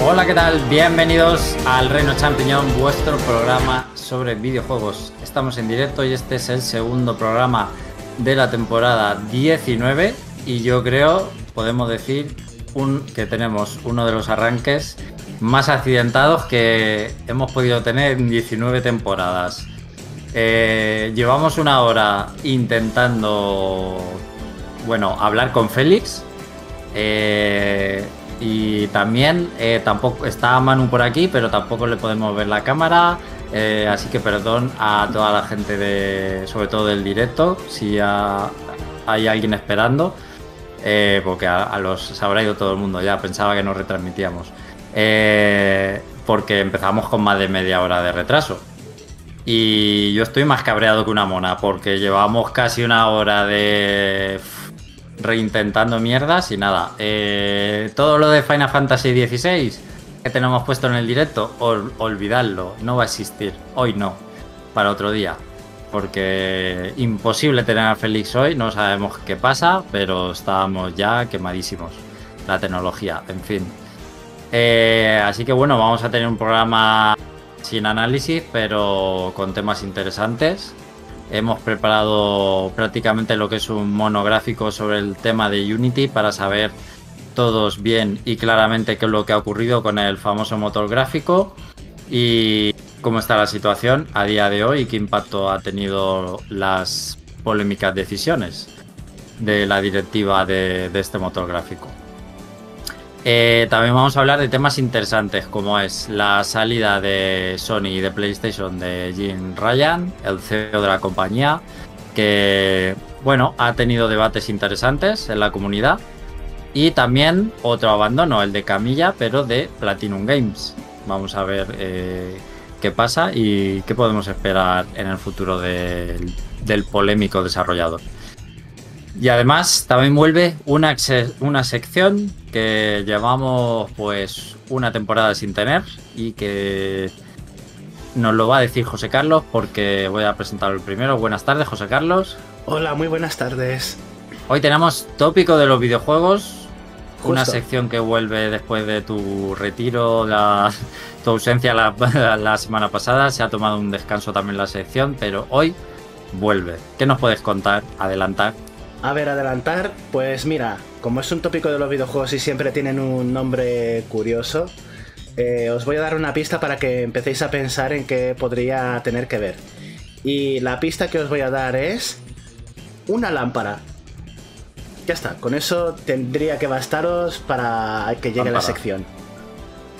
Hola, ¿qué tal? Bienvenidos al Reino Champiñón, vuestro programa sobre videojuegos. Estamos en directo y este es el segundo programa de la temporada 19 y yo creo, podemos decir, un, que tenemos uno de los arranques más accidentados que hemos podido tener en 19 temporadas. Eh, llevamos una hora intentando, bueno, hablar con Félix. Eh, y también eh, tampoco está Manu por aquí, pero tampoco le podemos ver la cámara. así que perdón a toda la gente de, sobre todo del directo, si hay alguien esperando, porque a, los se habrá ido todo el mundo ya. Pensaba que nos retransmitíamos, porque empezamos con más de media hora de retraso. Y yo estoy más cabreado que una mona porque llevamos casi una hora de reintentando mierdas y nada. Eh, todo lo de Final Fantasy XVI que tenemos puesto en el directo, olvidadlo, no va a existir. Hoy no, para otro día. Porque imposible tener a Félix hoy, no sabemos qué pasa, pero estábamos ya quemadísimos. La tecnología, en fin. Eh, así que bueno, vamos a tener un programa sin análisis, pero con temas interesantes. Hemos preparado prácticamente lo que es un monográfico sobre el tema de Unity para saber todos bien y claramente qué es lo que ha ocurrido con el famoso motor gráfico y cómo está la situación a día de hoy y qué impacto ha tenido las polémicas decisiones de la directiva de, de este motor gráfico. Eh, también vamos a hablar de temas interesantes como es la salida de Sony y de PlayStation de Jim Ryan, el CEO de la compañía, que bueno, ha tenido debates interesantes en la comunidad. Y también otro abandono, el de Camilla, pero de Platinum Games. Vamos a ver eh, qué pasa y qué podemos esperar en el futuro del polémico desarrollador. Y además también vuelve una, una sección que llevamos pues una temporada sin tener y que nos lo va a decir José Carlos porque voy a presentar el primero. Buenas tardes, José Carlos. Hola, muy buenas tardes. Hoy tenemos tópico de los videojuegos, una sección que vuelve después de tu retiro, la, tu ausencia la, la semana pasada. Se ha tomado un descanso también la sección, pero hoy vuelve. ¿Qué nos puedes contar, adelantar? A ver, adelantar, pues mira, como es un tópico de los videojuegos y siempre tienen un nombre curioso, eh, os voy a dar una pista para que empecéis a pensar en qué podría tener que ver. Y la pista que os voy a dar es una lámpara. Ya está, con eso tendría que bastaros para que llegue la sección.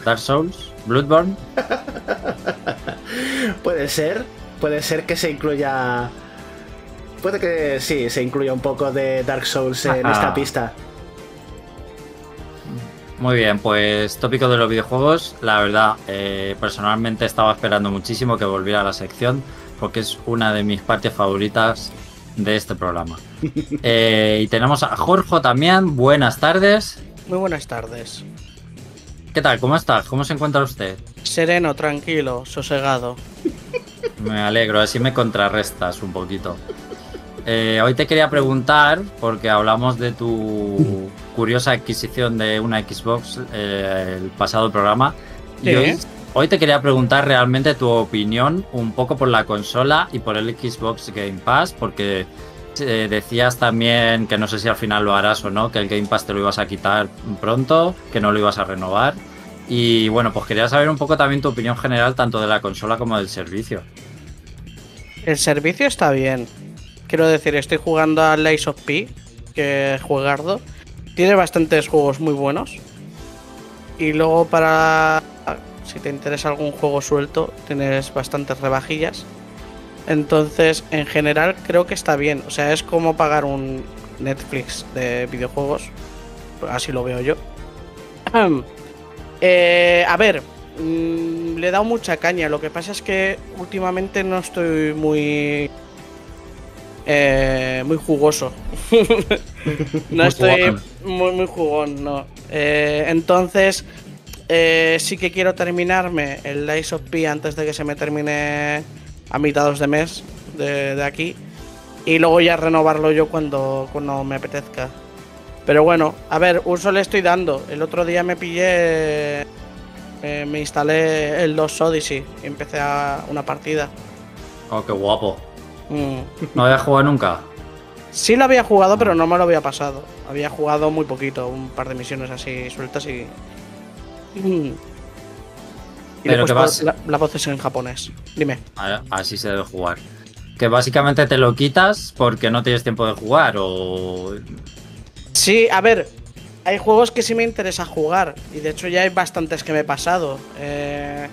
Dark Souls, Bloodborne. puede ser, puede ser que se incluya Puede que sí, se incluya un poco de Dark Souls en esta pista. Muy bien, pues tópico de los videojuegos. La verdad, eh, personalmente estaba esperando muchísimo que volviera a la sección porque es una de mis partes favoritas de este programa. Eh, y tenemos a Jorge también. Buenas tardes. Muy buenas tardes. ¿Qué tal? ¿Cómo estás? ¿Cómo se encuentra usted? Sereno, tranquilo, sosegado. Me alegro, así me contrarrestas un poquito. Eh, hoy te quería preguntar, porque hablamos de tu curiosa adquisición de una Xbox eh, el pasado programa. Y hoy, te quería preguntar realmente tu opinión un poco por la consola y por el Xbox Game Pass, porque eh, decías también que no sé si al final lo harás o no, que el Game Pass te lo ibas a quitar pronto, que no lo ibas a renovar. Y bueno, pues quería saber un poco también tu opinión general tanto de la consola como del servicio. El servicio está bien. Quiero decir, estoy jugando a Lies of P, que juegardo. Tiene bastantes juegos muy buenos. Y luego para... Si te interesa algún juego suelto, tienes bastantes rebajillas. Entonces, en general, creo que está bien. O sea, es como pagar un Netflix de videojuegos. Así lo veo yo. Eh, a ver, mm, le he dado mucha caña. Lo que pasa es que últimamente no estoy muy eh, muy jugoso. no estoy muy, muy jugón, no. Eh, entonces, eh, sí que quiero terminarme el Lies of P antes de que se me termine a mitad de mes de, aquí. Y luego ya renovarlo yo cuando, cuando me apetezca. Pero bueno, a ver, uso le estoy dando. El otro día me pillé eh, me instalé el Lost Odyssey y empecé a una partida. Oh, qué guapo. Mm. ¿No había jugado nunca? Sí lo había jugado, pero no me lo había pasado. Había jugado muy poquito, un par de misiones así sueltas y. Mm. Y le he Pero puesto vas- la- las voces en japonés. Dime. Así se debe jugar. Que básicamente te lo quitas porque no tienes tiempo de jugar o... Sí, a ver, hay juegos que sí me interesa jugar. Y de hecho ya hay bastantes que me he pasado. eh,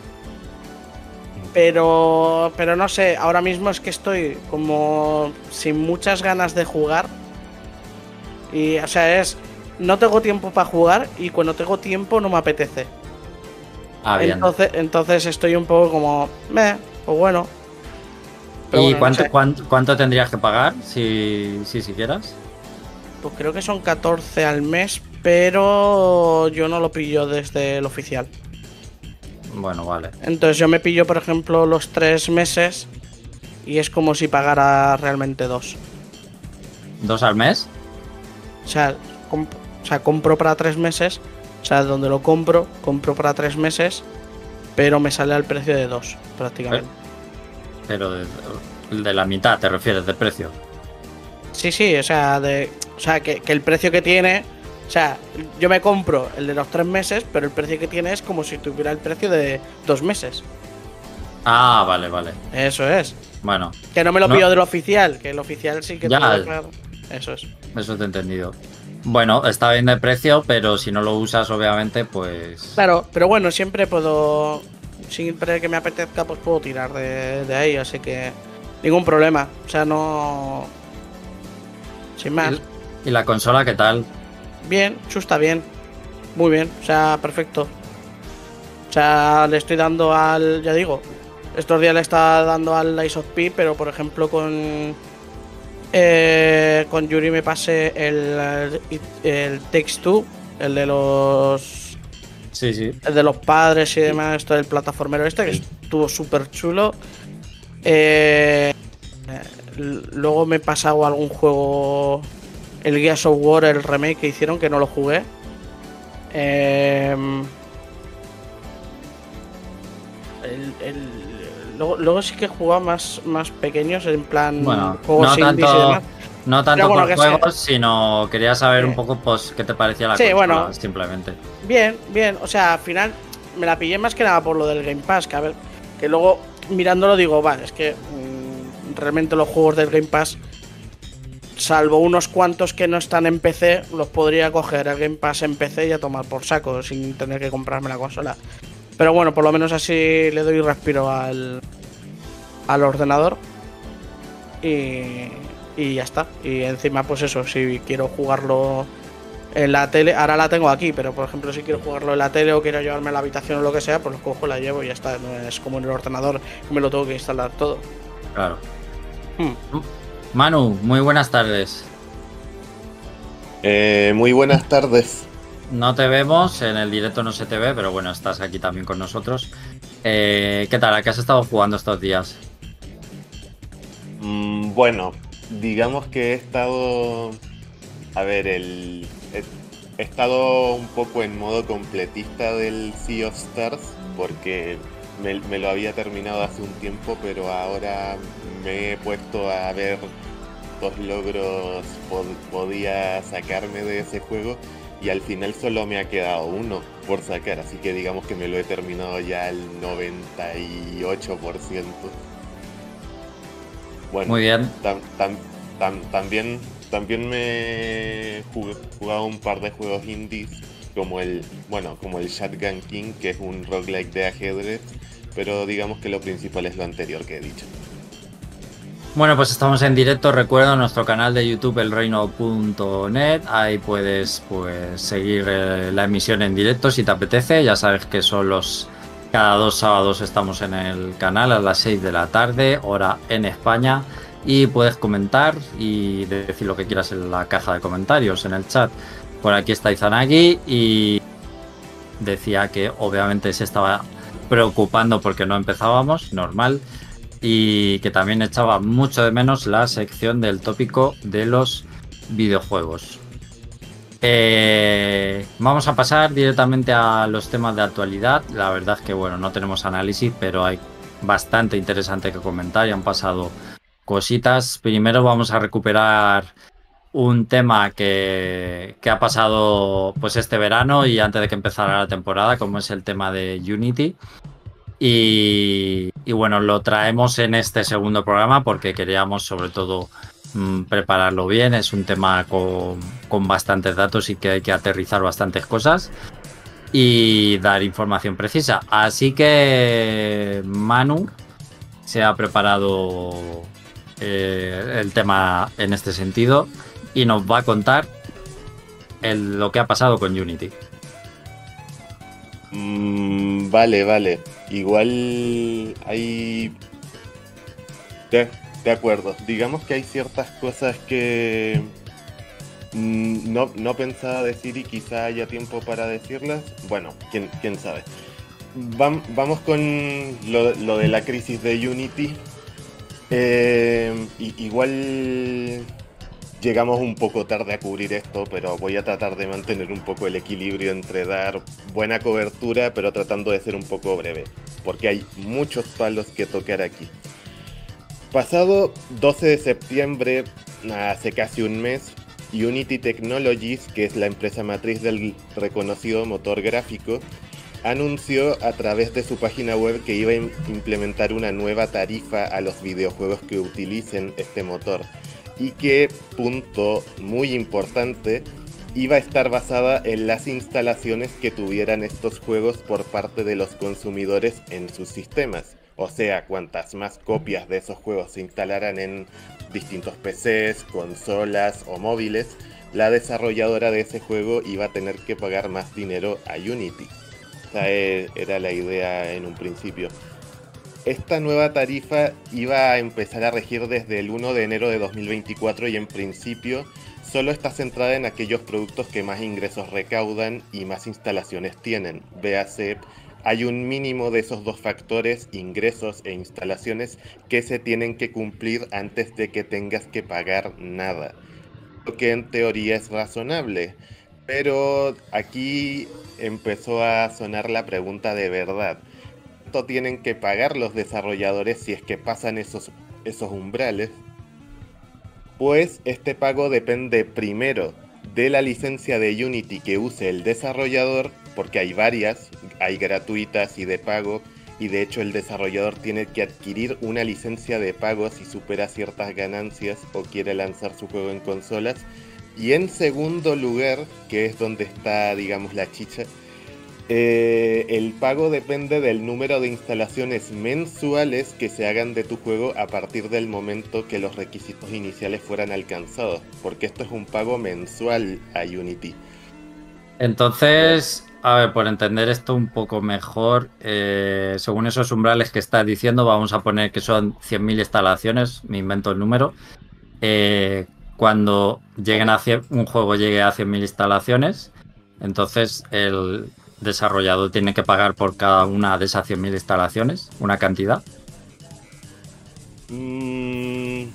pero, pero no sé, ahora mismo es que estoy como sin muchas ganas de jugar. Y, o sea, es. No tengo tiempo para jugar y cuando tengo tiempo no me apetece. Ah, bien. Entonces, entonces estoy un poco como. Meh, pues bueno. Pero ¿Y bueno, no cuánto, sé. cuánto, cuánto tendrías que pagar si, si quieras? Pues creo que son 14 al mes, pero yo no lo pillo desde el oficial. Bueno, vale. Entonces yo me pillo, por ejemplo, los tres meses y es como si pagara realmente dos. ¿Dos al mes? O sea, o sea, compro para tres meses, o sea, donde lo compro, compro para tres meses, pero me sale al precio de dos, prácticamente. Pero de, de la mitad, te refieres, de precio. Sí, sí, o sea, de, o sea que, que el precio que tiene, o sea, yo me compro el de los tres meses, pero el precio que tiene es como si tuviera el precio de dos meses. Ah, vale, vale. Eso es. Bueno, Que no me lo No. pillo del oficial, que el oficial sí que Ya. te lo. Eso es. eso te he entendido. Bueno, está bien de precio, pero si no lo usas, obviamente, pues... Claro, pero bueno, siempre puedo. Siempre que me apetezca, pues puedo tirar de, de ahí, así que. Ningún problema. O sea, no. Sin más. ¿Y la consola qué tal? Bien, chusta bien. Muy bien, o sea, perfecto. O sea, le estoy dando al. Ya digo, estos días le está dando al Ice of P, pero por ejemplo con. eh, con Yuri me pasé el, el, Takes Two, el de los. Sí, sí. El de los padres y demás, esto del plataformero este, que estuvo súper chulo. Eh, luego me he pasado algún juego, el Gears of War, el remake que hicieron, que no lo jugué. Em, el- el- luego, luego sí que he jugado más, más pequeños, en plan Bueno, juegos no indies y tanto, demás. no tanto bueno, por sea- juegos, sino quería saber un poco pues qué te parecía la Sí, consola, bueno. simplemente. Bien, bien. O sea, al final me la pillé más que nada por lo del Game Pass. Que a ver, que luego mirándolo digo, vale, es que mm, realmente los juegos del Game Pass, salvo unos cuantos que no están en PC, los podría coger el Game Pass en PC y a tomar por saco sin tener que comprarme la consola. Pero bueno, por lo menos así le doy respiro al, al ordenador. Y, y ya está. Y encima, pues eso, si quiero jugarlo en la tele, ahora la tengo aquí, pero por ejemplo si quiero jugarlo en la tele o quiero llevarme a la habitación o lo que sea, pues lo cojo, la llevo y ya está. No es como en el ordenador me lo tengo que instalar todo. Claro. Hmm. Manu, muy buenas tardes. Eh, muy buenas tardes. No te vemos, en el directo no se te ve, pero bueno, estás aquí también con nosotros. Eh, ¿Qué tal? ¿A qué has estado jugando estos días? Mm, bueno, digamos que he estado. A ver, el. He, he estado un poco en modo completista del Sea of Stars porque me, me lo había terminado hace un tiempo, pero ahora me he puesto a ver dos logros pod- podía sacarme de ese juego y al final solo me ha quedado uno por sacar, así que digamos que me lo he terminado ya al 98%. Bueno, Muy bien. tam- tam- tam- también, también me he jug- jugado un par de juegos indies como el, bueno, como el Shotgun King, que es un roguelike de ajedrez, pero digamos que lo principal es lo anterior que he dicho. Bueno, pues estamos en directo. Recuerda nuestro canal de YouTube, elreino.net. Ahí puedes pues seguir eh, la emisión en directo si te apetece. Ya sabes que son los. Cada dos sábados estamos en el canal a las 6 de la tarde, hora en España. Y puedes comentar y decir lo que quieras en la caja de comentarios, en el chat. Por aquí está Izanagi y decía que obviamente se estaba preocupando porque no empezábamos, normal y que también echaba mucho de menos la sección del tópico de los videojuegos. Eh, vamos a pasar directamente a los temas de actualidad. La verdad es que, bueno, no tenemos análisis, pero hay bastante interesante que comentar y han pasado cositas. Primero vamos a recuperar un tema que, ha pasado pues este verano y antes de que empezara la temporada, como es el tema de Unity. Y, bueno, lo traemos en este segundo programa porque queríamos sobre todo mm, prepararlo bien. Es un tema con, con bastantes datos y que hay que aterrizar bastantes cosas y dar información precisa. Así que Manu se ha preparado eh, el tema en este sentido y nos va a contar lo que ha pasado con Unity. Mm, vale, vale. Igual hay... De, de, acuerdo. Digamos que hay ciertas cosas que mm, no, no, pensaba decir y quizá haya tiempo para decirlas. Bueno, quién, quién sabe. vamos con lo, de la crisis de Unity. Eh, igual llegamos un poco tarde a cubrir esto, pero voy a tratar de mantener un poco el equilibrio entre dar buena cobertura, pero tratando de ser un poco breve, porque hay muchos palos que tocar aquí. Pasado 12 de septiembre, hace casi un mes, Unity Technologies, que es la empresa matriz del reconocido motor gráfico, anunció a través de su página web que iba a implementar una nueva tarifa a los videojuegos que utilicen este motor y que, punto muy importante, iba a estar basada en las instalaciones que tuvieran estos juegos por parte de los consumidores en sus sistemas. O sea, cuantas más copias de esos juegos se instalaran en distintos PCs, consolas o móviles, la desarrolladora de ese juego iba a tener que pagar más dinero a Unity. Esa e, era la idea en un principio. Esta nueva tarifa iba a empezar a regir desde el 1 de enero de 2024 y en principio solo está centrada en aquellos productos que más ingresos recaudan y más instalaciones tienen. Véase, hay un mínimo de esos dos factores, ingresos e instalaciones, que se tienen que cumplir antes de que tengas que pagar nada. Lo que en teoría es razonable. Pero aquí empezó a sonar la pregunta de verdad tienen que pagar los desarrolladores si es que pasan esos, esos umbrales? Pues este pago depende primero de la licencia de Unity que use el desarrollador, porque hay varias, hay gratuitas y de pago, y de hecho el desarrollador tiene que adquirir una licencia de pago si supera ciertas ganancias o quiere lanzar su juego en consolas. Y en segundo lugar, que es donde está, digamos, la chicha, eh, el pago depende del número de instalaciones mensuales que se hagan de tu juego a partir del momento que los requisitos iniciales fueran alcanzados, porque esto es un pago mensual a Unity. Entonces, a ver, por entender esto un poco mejor, eh, según esos umbrales que estás diciendo, vamos a poner que son 100.000 instalaciones, me invento el número. Eh, cuando lleguen a un juego llegue a 100.000 instalaciones, entonces el, desarrollado tiene que pagar por cada una de esas 100.000 instalaciones? ¿Una cantidad? Mm,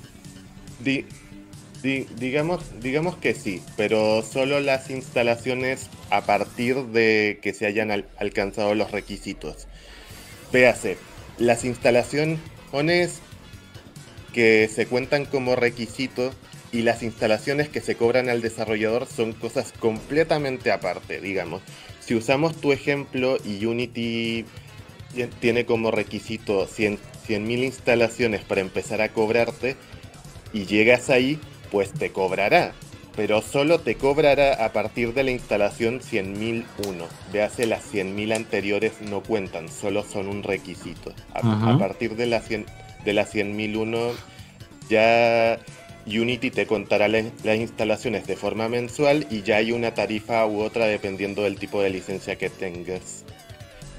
digamos, digamos que sí, pero solo las instalaciones a partir de que se hayan alcanzado los requisitos. Véase, las instalaciones que se cuentan como requisito y las instalaciones que se cobran al desarrollador son cosas completamente aparte, digamos. Si usamos tu ejemplo y Unity tiene como requisito 100.000 instalaciones para empezar a cobrarte y llegas ahí, pues te cobrará. Pero solo te cobrará a partir de la instalación 100.001. Véase, las 100.000 anteriores no cuentan, solo son un requisito. A, partir de la, 100, de la 100.001 ya Unity te contará las instalaciones de forma mensual y ya hay una tarifa u otra dependiendo del tipo de licencia que tengas.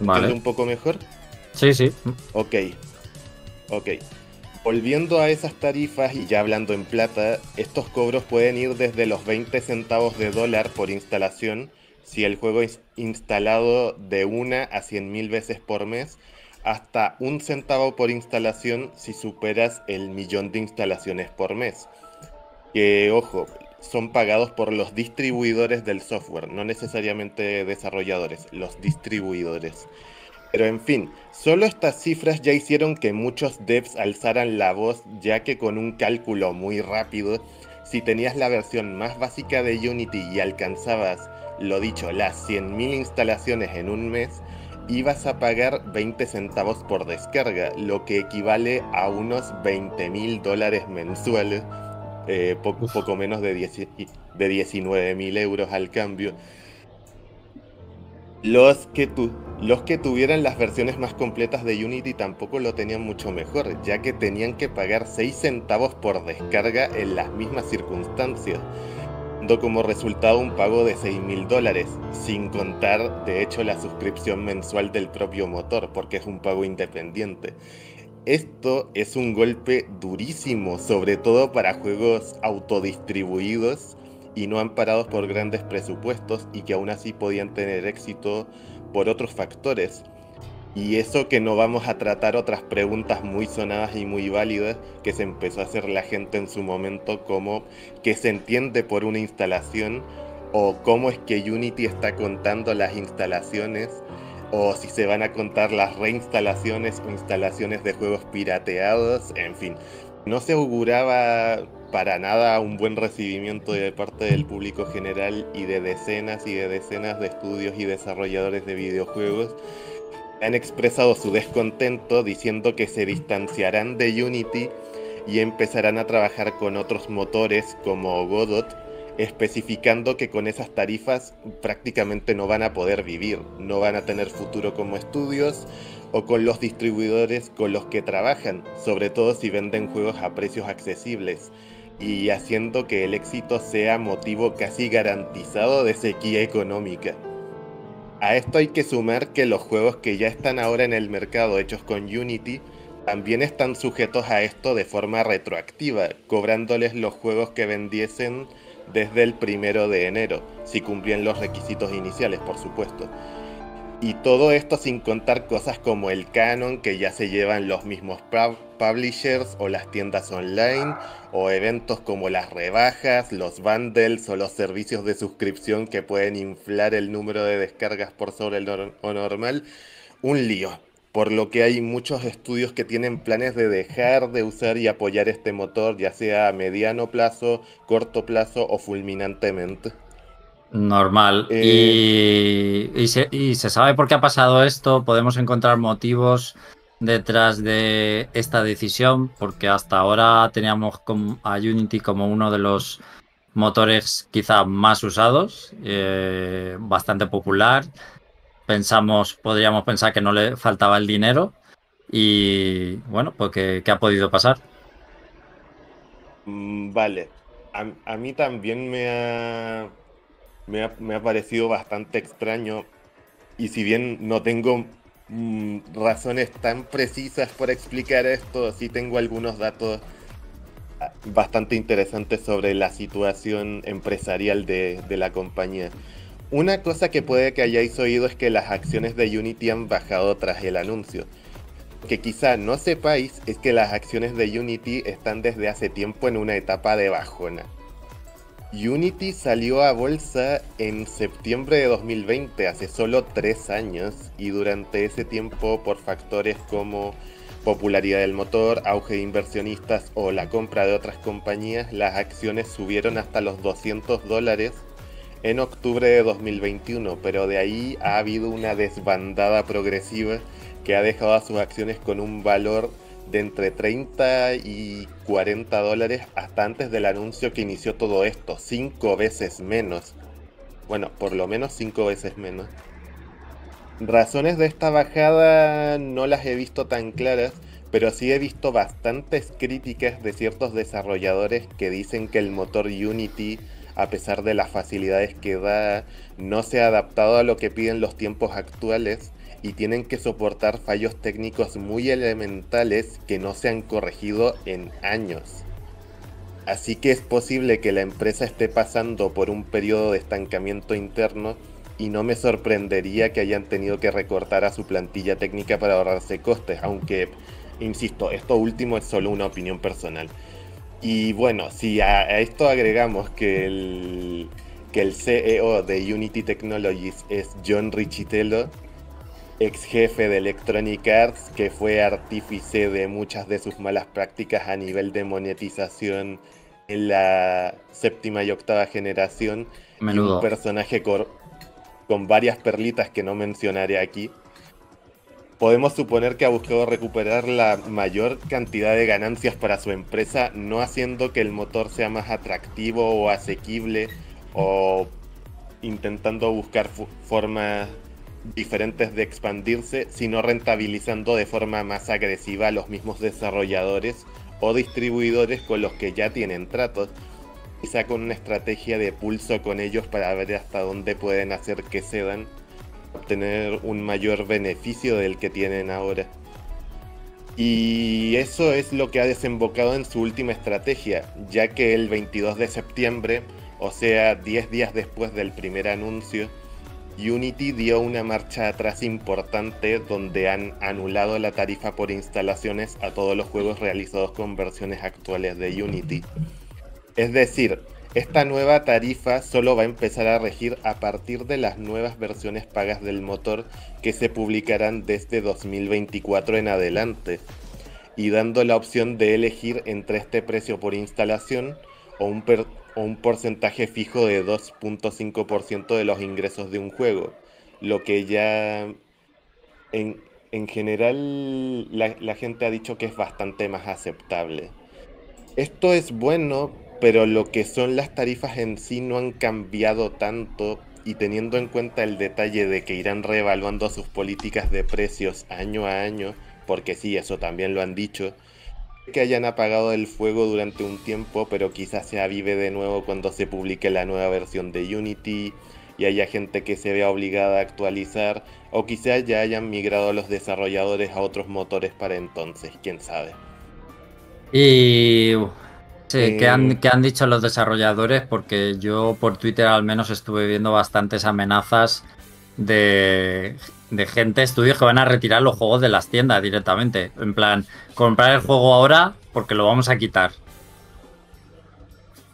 Vale. un poco mejor? Sí, sí. Ok. Ok. Volviendo a esas tarifas y ya hablando en plata, estos cobros pueden ir desde los 20 centavos de dólar por instalación si el juego es instalado de una a 100.000 veces por mes hasta un centavo por instalación si superas el millón de instalaciones por mes. Que ojo, son pagados por los distribuidores del software, no necesariamente desarrolladores, los distribuidores. Pero en fin, solo estas cifras ya hicieron que muchos devs alzaran la voz, ya que con un cálculo muy rápido, si tenías la versión más básica de Unity y alcanzabas, lo dicho, las 100.000 instalaciones en un mes, ibas a pagar 20 centavos por descarga, lo que equivale a unos 20 mil dólares mensuales, eh, poco, poco, menos de, de 19 mil euros al cambio. Los que, los que tuvieran las versiones más completas de Unity tampoco lo tenían mucho mejor, ya que tenían que pagar 6 centavos por descarga en las mismas circunstancias, dando como resultado un pago de 6 mil dólares, sin contar de hecho la suscripción mensual del propio motor, porque es un pago independiente. Esto es un golpe durísimo, sobre todo para juegos autodistribuidos y no amparados por grandes presupuestos y que aún así podían tener éxito por otros factores. Y eso que no vamos a tratar otras preguntas muy sonadas y muy válidas que se empezó a hacer la gente en su momento como qué se entiende por una instalación o cómo es que Unity está contando las instalaciones o si se van a contar las reinstalaciones o instalaciones de juegos pirateados, en fin. No se auguraba para nada un buen recibimiento de parte del público general y de decenas y de decenas de estudios y desarrolladores de videojuegos han expresado su descontento diciendo que se distanciarán de Unity y empezarán a trabajar con otros motores como Godot, especificando que con esas tarifas prácticamente no van a poder vivir, no van a tener futuro como estudios o con los distribuidores con los que trabajan, sobre todo si venden juegos a precios accesibles y haciendo que el éxito sea motivo casi garantizado de sequía económica. A esto hay que sumar que los juegos que ya están ahora en el mercado hechos con Unity también están sujetos a esto de forma retroactiva, cobrándoles los juegos que vendiesen desde el primero de enero, si cumplían los requisitos iniciales, por supuesto. Y todo esto sin contar cosas como el canon que ya se llevan los mismos publishers o las tiendas online, o eventos como las rebajas, los bundles o los servicios de suscripción que pueden inflar el número de descargas por sobre lo normal. Un lío. Por lo que hay muchos estudios que tienen planes de dejar de usar y apoyar este motor, ya sea a mediano plazo, corto plazo o fulminantemente. Normal. Eh, y, se, sabe por qué ha pasado esto. Podemos encontrar motivos detrás de esta decisión, porque hasta ahora teníamos a Unity como uno de los motores quizá más usados, eh, bastante popular. Pensamos, podríamos pensar que no le faltaba el dinero. Y bueno, pues ¿qué, ha podido pasar? Mm, vale. a mí también me ha me ha, parecido bastante extraño y si bien no tengo mm, razones tan precisas para explicar esto, sí tengo algunos datos ah, bastante interesantes sobre la situación empresarial de la compañía. Una cosa que puede que hayáis oído es que las acciones de Unity han bajado tras el anuncio. Que quizá no sepáis es que las acciones de Unity están desde hace tiempo en una etapa de bajona. Unity salió a bolsa en septiembre de 2020, hace solo tres años, y durante ese tiempo por factores como popularidad del motor, auge de inversionistas o la compra de otras compañías, las acciones subieron hasta los 200 dólares en octubre de 2021, pero de ahí ha habido una desbandada progresiva que ha dejado a sus acciones con un valor de entre 30 y 40 dólares hasta antes del anuncio que inició todo esto, cinco veces menos. Bueno, por lo menos cinco veces menos. Razones de esta bajada no las he visto tan claras, pero sí he visto bastantes críticas de ciertos desarrolladores que dicen que el motor Unity, a pesar de las facilidades que da, no se ha adaptado a lo que piden los tiempos actuales y tienen que soportar fallos técnicos muy elementales que no se han corregido en años. Así que es posible que la empresa esté pasando por un periodo de estancamiento interno y no me sorprendería que hayan tenido que recortar a su plantilla técnica para ahorrarse costes, aunque, insisto, esto último es solo una opinión personal. Y bueno, si a, esto agregamos que el, que el CEO de Unity Technologies es John Richitello, ex jefe de Electronic Arts, que fue artífice de muchas de sus malas prácticas a nivel de monetización en la séptima y octava generación. Menudo. un personaje con varias perlitas que no mencionaré aquí. Podemos suponer que ha buscado recuperar la mayor cantidad de ganancias para su empresa, no haciendo que el motor sea más atractivo o asequible, o intentando buscar formas diferentes de expandirse, sino rentabilizando de forma más agresiva a los mismos desarrolladores o distribuidores con los que ya tienen tratos, quizá con una estrategia de pulso con ellos para ver hasta dónde pueden hacer que cedan, obtener un mayor beneficio del que tienen ahora. Y eso es lo que ha desembocado en su última estrategia, ya que el 22 de septiembre, o sea 10 días después del primer anuncio, Unity dio una marcha atrás importante donde han anulado la tarifa por instalaciones a todos los juegos realizados con versiones actuales de Unity. Es decir, esta nueva tarifa solo va a empezar a regir a partir de las nuevas versiones pagas del motor que se publicarán desde 2024 en adelante, y dando la opción de elegir entre este precio por instalación o un, porcentaje fijo de 2.5% de los ingresos de un juego, lo que ya en, en general la, gente ha dicho que es bastante más aceptable. Esto es bueno, pero lo que son las tarifas en sí no han cambiado tanto y teniendo en cuenta el detalle de que irán reevaluando sus políticas de precios año a año, porque sí, eso también lo han dicho, que hayan apagado el fuego durante un tiempo, pero quizás se avive de nuevo cuando se publique la nueva versión de Unity y haya gente que se vea obligada a actualizar, o quizás ya hayan migrado los desarrolladores a otros motores para entonces, quién sabe. Y sí, ¿qué, han, ¿qué han dicho los desarrolladores? Porque yo por Twitter al menos estuve viendo bastantes amenazas de, de gente, estudios que van a retirar los juegos de las tiendas directamente. En plan, comprar el juego ahora porque lo vamos a quitar.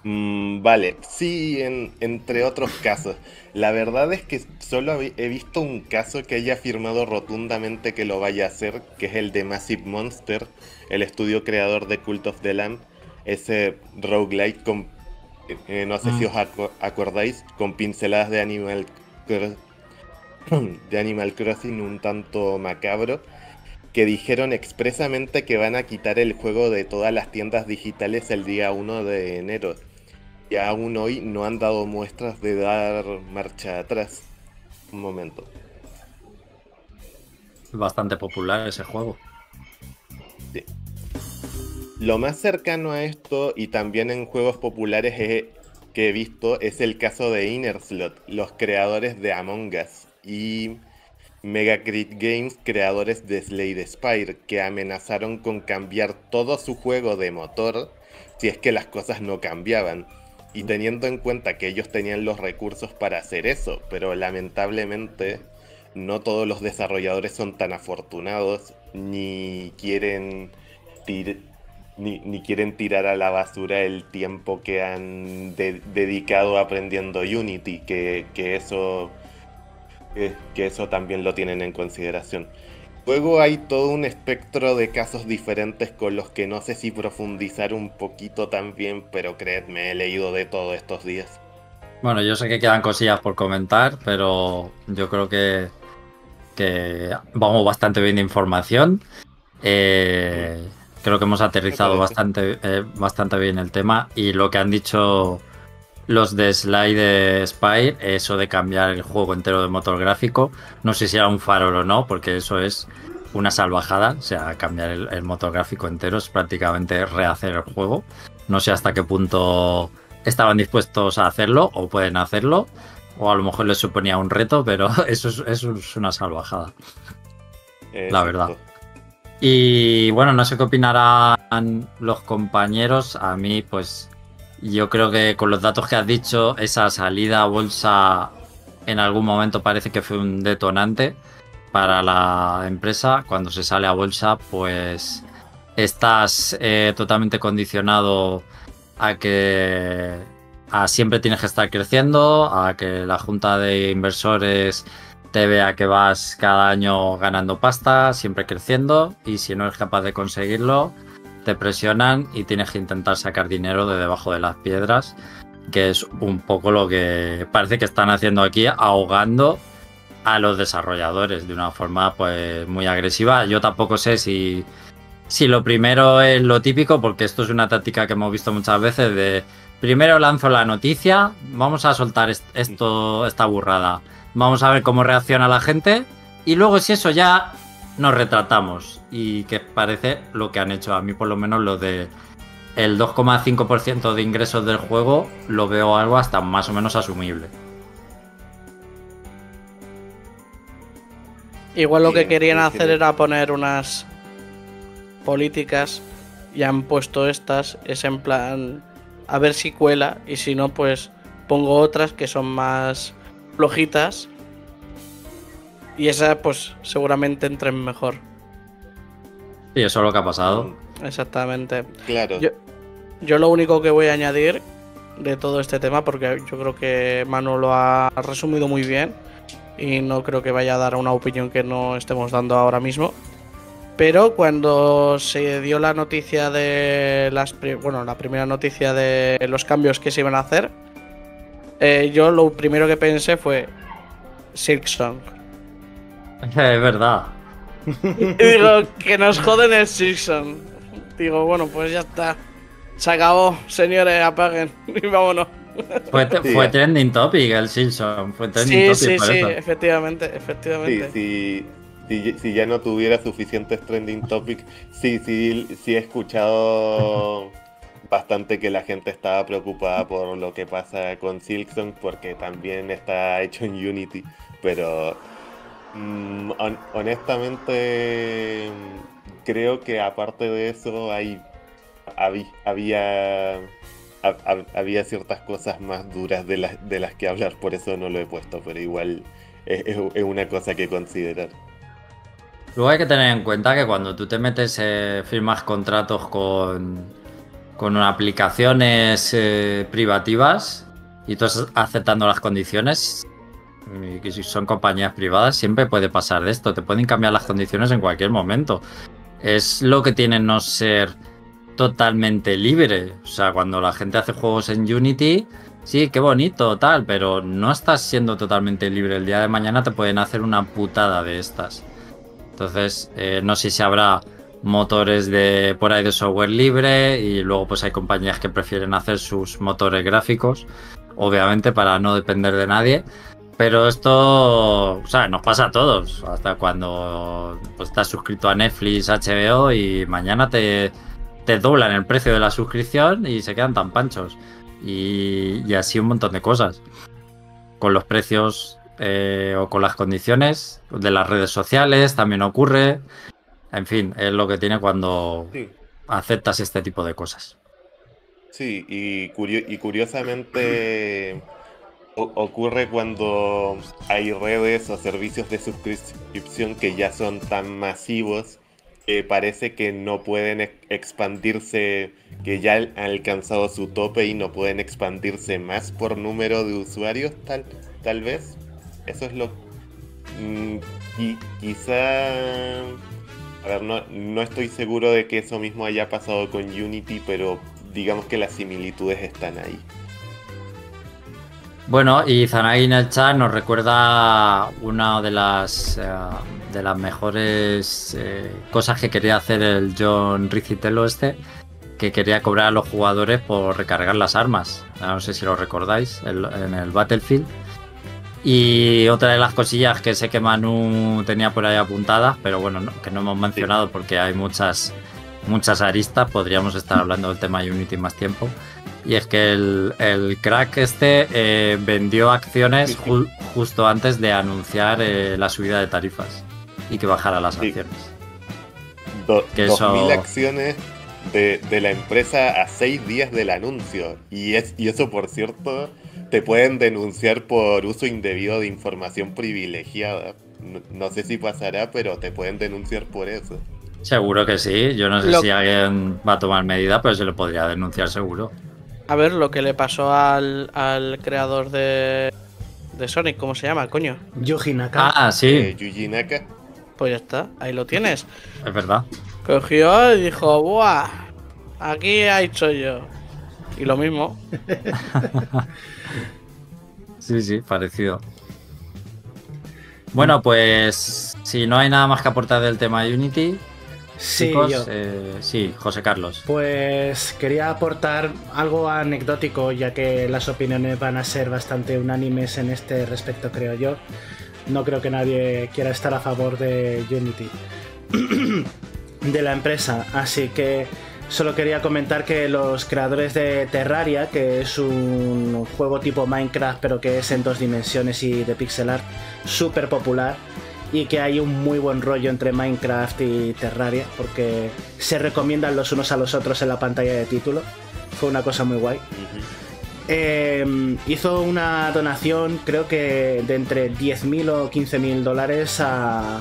Mm, vale, sí, entre otros casos. La verdad es que solo he visto un caso que haya afirmado rotundamente que lo vaya a hacer, que es el de Massive Monster, el estudio creador de Cult of the Lamb, ese roguelike con, eh, no sé si mm. os acordáis, con pinceladas de Animal de Animal Crossing un tanto macabro, que dijeron expresamente que van a quitar el juego de todas las tiendas digitales el día 1 de enero. Y aún hoy no han dado muestras de dar marcha atrás. Un momento. Bastante popular ese juego. Lo más cercano a esto, y también en juegos populares que he visto, es el caso de Innerslot, los creadores de Among Us y Megacrit Games, creadores de Slade Spire, que amenazaron con cambiar todo su juego de motor si es que las cosas no cambiaban. Y teniendo en cuenta que ellos tenían los recursos para hacer eso, pero lamentablemente no todos los desarrolladores son tan afortunados ni quieren ni, quieren tirar a la basura el tiempo que han dedicado aprendiendo Unity, que, que eso que, eso también lo tienen en consideración. Luego hay todo un espectro de casos diferentes con los que no sé si profundizar un poquito también, pero creedme, he leído de todo estos días. Bueno, yo sé que quedan cosillas por comentar, pero yo creo que, que vamos bastante bien de información. Eh, creo que hemos aterrizado bastante, eh, bastante bien el tema y lo que han dicho los de Slide Spire, eso de cambiar el juego entero de motor gráfico, no sé si era un farol o no, porque eso es una salvajada, o sea, cambiar el, motor gráfico entero es prácticamente rehacer el juego. No sé hasta qué punto estaban dispuestos a hacerlo o pueden hacerlo, o a lo mejor les suponía un reto, pero eso es, eso es una salvajada. La verdad. Y bueno, no sé qué opinarán los compañeros. A mí, pues, yo creo que con los datos que has dicho, esa salida a bolsa en algún momento parece que fue un detonante para la empresa. Cuando se sale a bolsa, pues estás eh, totalmente condicionado a que siempre tienes que estar creciendo, a que la junta de inversores te vea que vas cada año ganando pasta, siempre creciendo, y si no eres capaz de conseguirlo, te presionan y tienes que intentar sacar dinero de debajo de las piedras, que es un poco lo que parece que están haciendo aquí, ahogando a los desarrolladores de una forma pues muy agresiva. Yo tampoco sé si, si lo primero es lo típico, porque esto es una táctica que hemos visto muchas veces de primero lanzo la noticia, vamos a soltar esto, esta burrada, vamos a ver cómo reacciona la gente. Y luego si eso ya nos retratamos. Y que parece lo que han hecho. A mí por lo menos lo de el 2,5% de ingresos del juego lo veo algo hasta más o menos asumible. Igual lo que querían hacer era poner unas políticas y han puesto estas, es en plan a ver si cuela y si no pues pongo otras que son más flojitas y esas pues seguramente entren mejor. Y eso es lo que ha pasado. Exactamente. Claro. Yo, yo lo único que voy a añadir de todo este tema, porque yo creo que Manu lo ha resumido muy bien, y no creo que vaya a dar una opinión que no estemos dando ahora mismo. Pero cuando se dio la noticia de las bueno, la primera noticia de los cambios que se iban a hacer, eh, yo lo primero que pensé fue Silksong. Es verdad. Y digo, que nos joden el Silksong. Digo, bueno, pues ya está. Se acabó, señores, apaguen y vámonos. Fue, fue trending topic el Simpson. Fue trending sí, topic sí, sí, efectivamente, efectivamente. Sí, sí, si, ya no tuviera suficientes trending topic, sí, sí, sí he escuchado bastante que la gente estaba preocupada por lo que pasa con Silksong porque también está hecho en Unity, pero mm, honestamente creo que aparte de eso hay había había ciertas cosas más duras de las, de las que hablar, por eso no lo he puesto, pero igual es, una cosa que considerar. Luego hay que tener en cuenta que cuando tú te metes, eh, firmas contratos con, con aplicaciones eh, privativas y estás aceptando las condiciones, y que si son compañías privadas, siempre puede pasar de esto. Te pueden cambiar las condiciones en cualquier momento. Es lo que tiene no ser totalmente libre. O sea, cuando la gente hace juegos en Unity, sí, qué bonito, tal, pero no estás siendo totalmente libre. El día de mañana te pueden hacer una putada de estas. Entonces, eh, no sé si habrá motores de por ahí de software libre y luego pues hay compañías que prefieren hacer sus motores gráficos, obviamente para no depender de nadie. Pero esto, o sea, nos pasa a todos. Hasta cuando pues, estás suscrito a Netflix, HBO y mañana te, te doblan el precio de la suscripción y se quedan tan panchos. Y, así un montón de cosas. Con los precios eh, o con las condiciones de las redes sociales también ocurre. En fin, es lo que tiene cuando aceptas este tipo de cosas. Sí, y, y curiosamente ocurre cuando hay redes o servicios de suscripción que ya son tan masivos parece que no pueden expandirse, que ya han alcanzado su tope y no pueden expandirse más por número de usuarios, tal, tal vez. Eso es lo... Mm, y quizá... A ver, no, no estoy seguro de que eso mismo haya pasado con Unity, pero digamos que las similitudes están ahí. Bueno, y Zanagi en el chat nos recuerda una de las eh, de las mejores eh, cosas que quería hacer el John Riccitello este, que quería cobrar a los jugadores por recargar las armas. No sé si lo recordáis, en el Battlefield. Y otra de las cosillas que sé que Manu tenía por ahí apuntadas, pero bueno, que no hemos mencionado porque hay muchas, muchas aristas, podríamos estar hablando del tema Unity más tiempo y es que el, crack este eh, vendió acciones justo antes de anunciar eh, la subida de tarifas y que bajara las acciones. que Dos acciones de, la empresa a seis días del anuncio. Y, es, y eso, por cierto, te pueden denunciar por uso indebido de información privilegiada. No, sé si pasará, pero te pueden denunciar por eso. Seguro que sí. Yo no sé Lo- si alguien va a tomar medida, pero se lo podría denunciar seguro. A ver lo que le pasó al, al creador de, de Sonic, ¿cómo se llama, coño? Yuji Naka. Ah, sí, Eh, Yuji Naka. Pues ya está, ahí lo tienes. es verdad. Cogió y dijo, ¡buah! Aquí ha hecho yo. Y lo mismo. Sí, sí, parecido. Bueno, pues si no hay nada más que aportar del tema Unity, sí, chicos, yo. eh, sí, José Carlos. Pues quería aportar algo anecdótico, ya que las opiniones van a ser bastante unánimes en este respecto, creo yo. No creo que nadie quiera estar a favor de Unity, de la empresa. Así que solo quería comentar que los creadores de Terraria, que es un juego tipo Minecraft, pero que es en dos dimensiones y de pixel art, súper popular, y que hay un muy buen rollo entre Minecraft y Terraria, porque se recomiendan los unos a los otros en la pantalla de título. Fue una cosa muy guay. Eh, hizo una donación, creo que de entre 10.000 o 15.000 dólares a-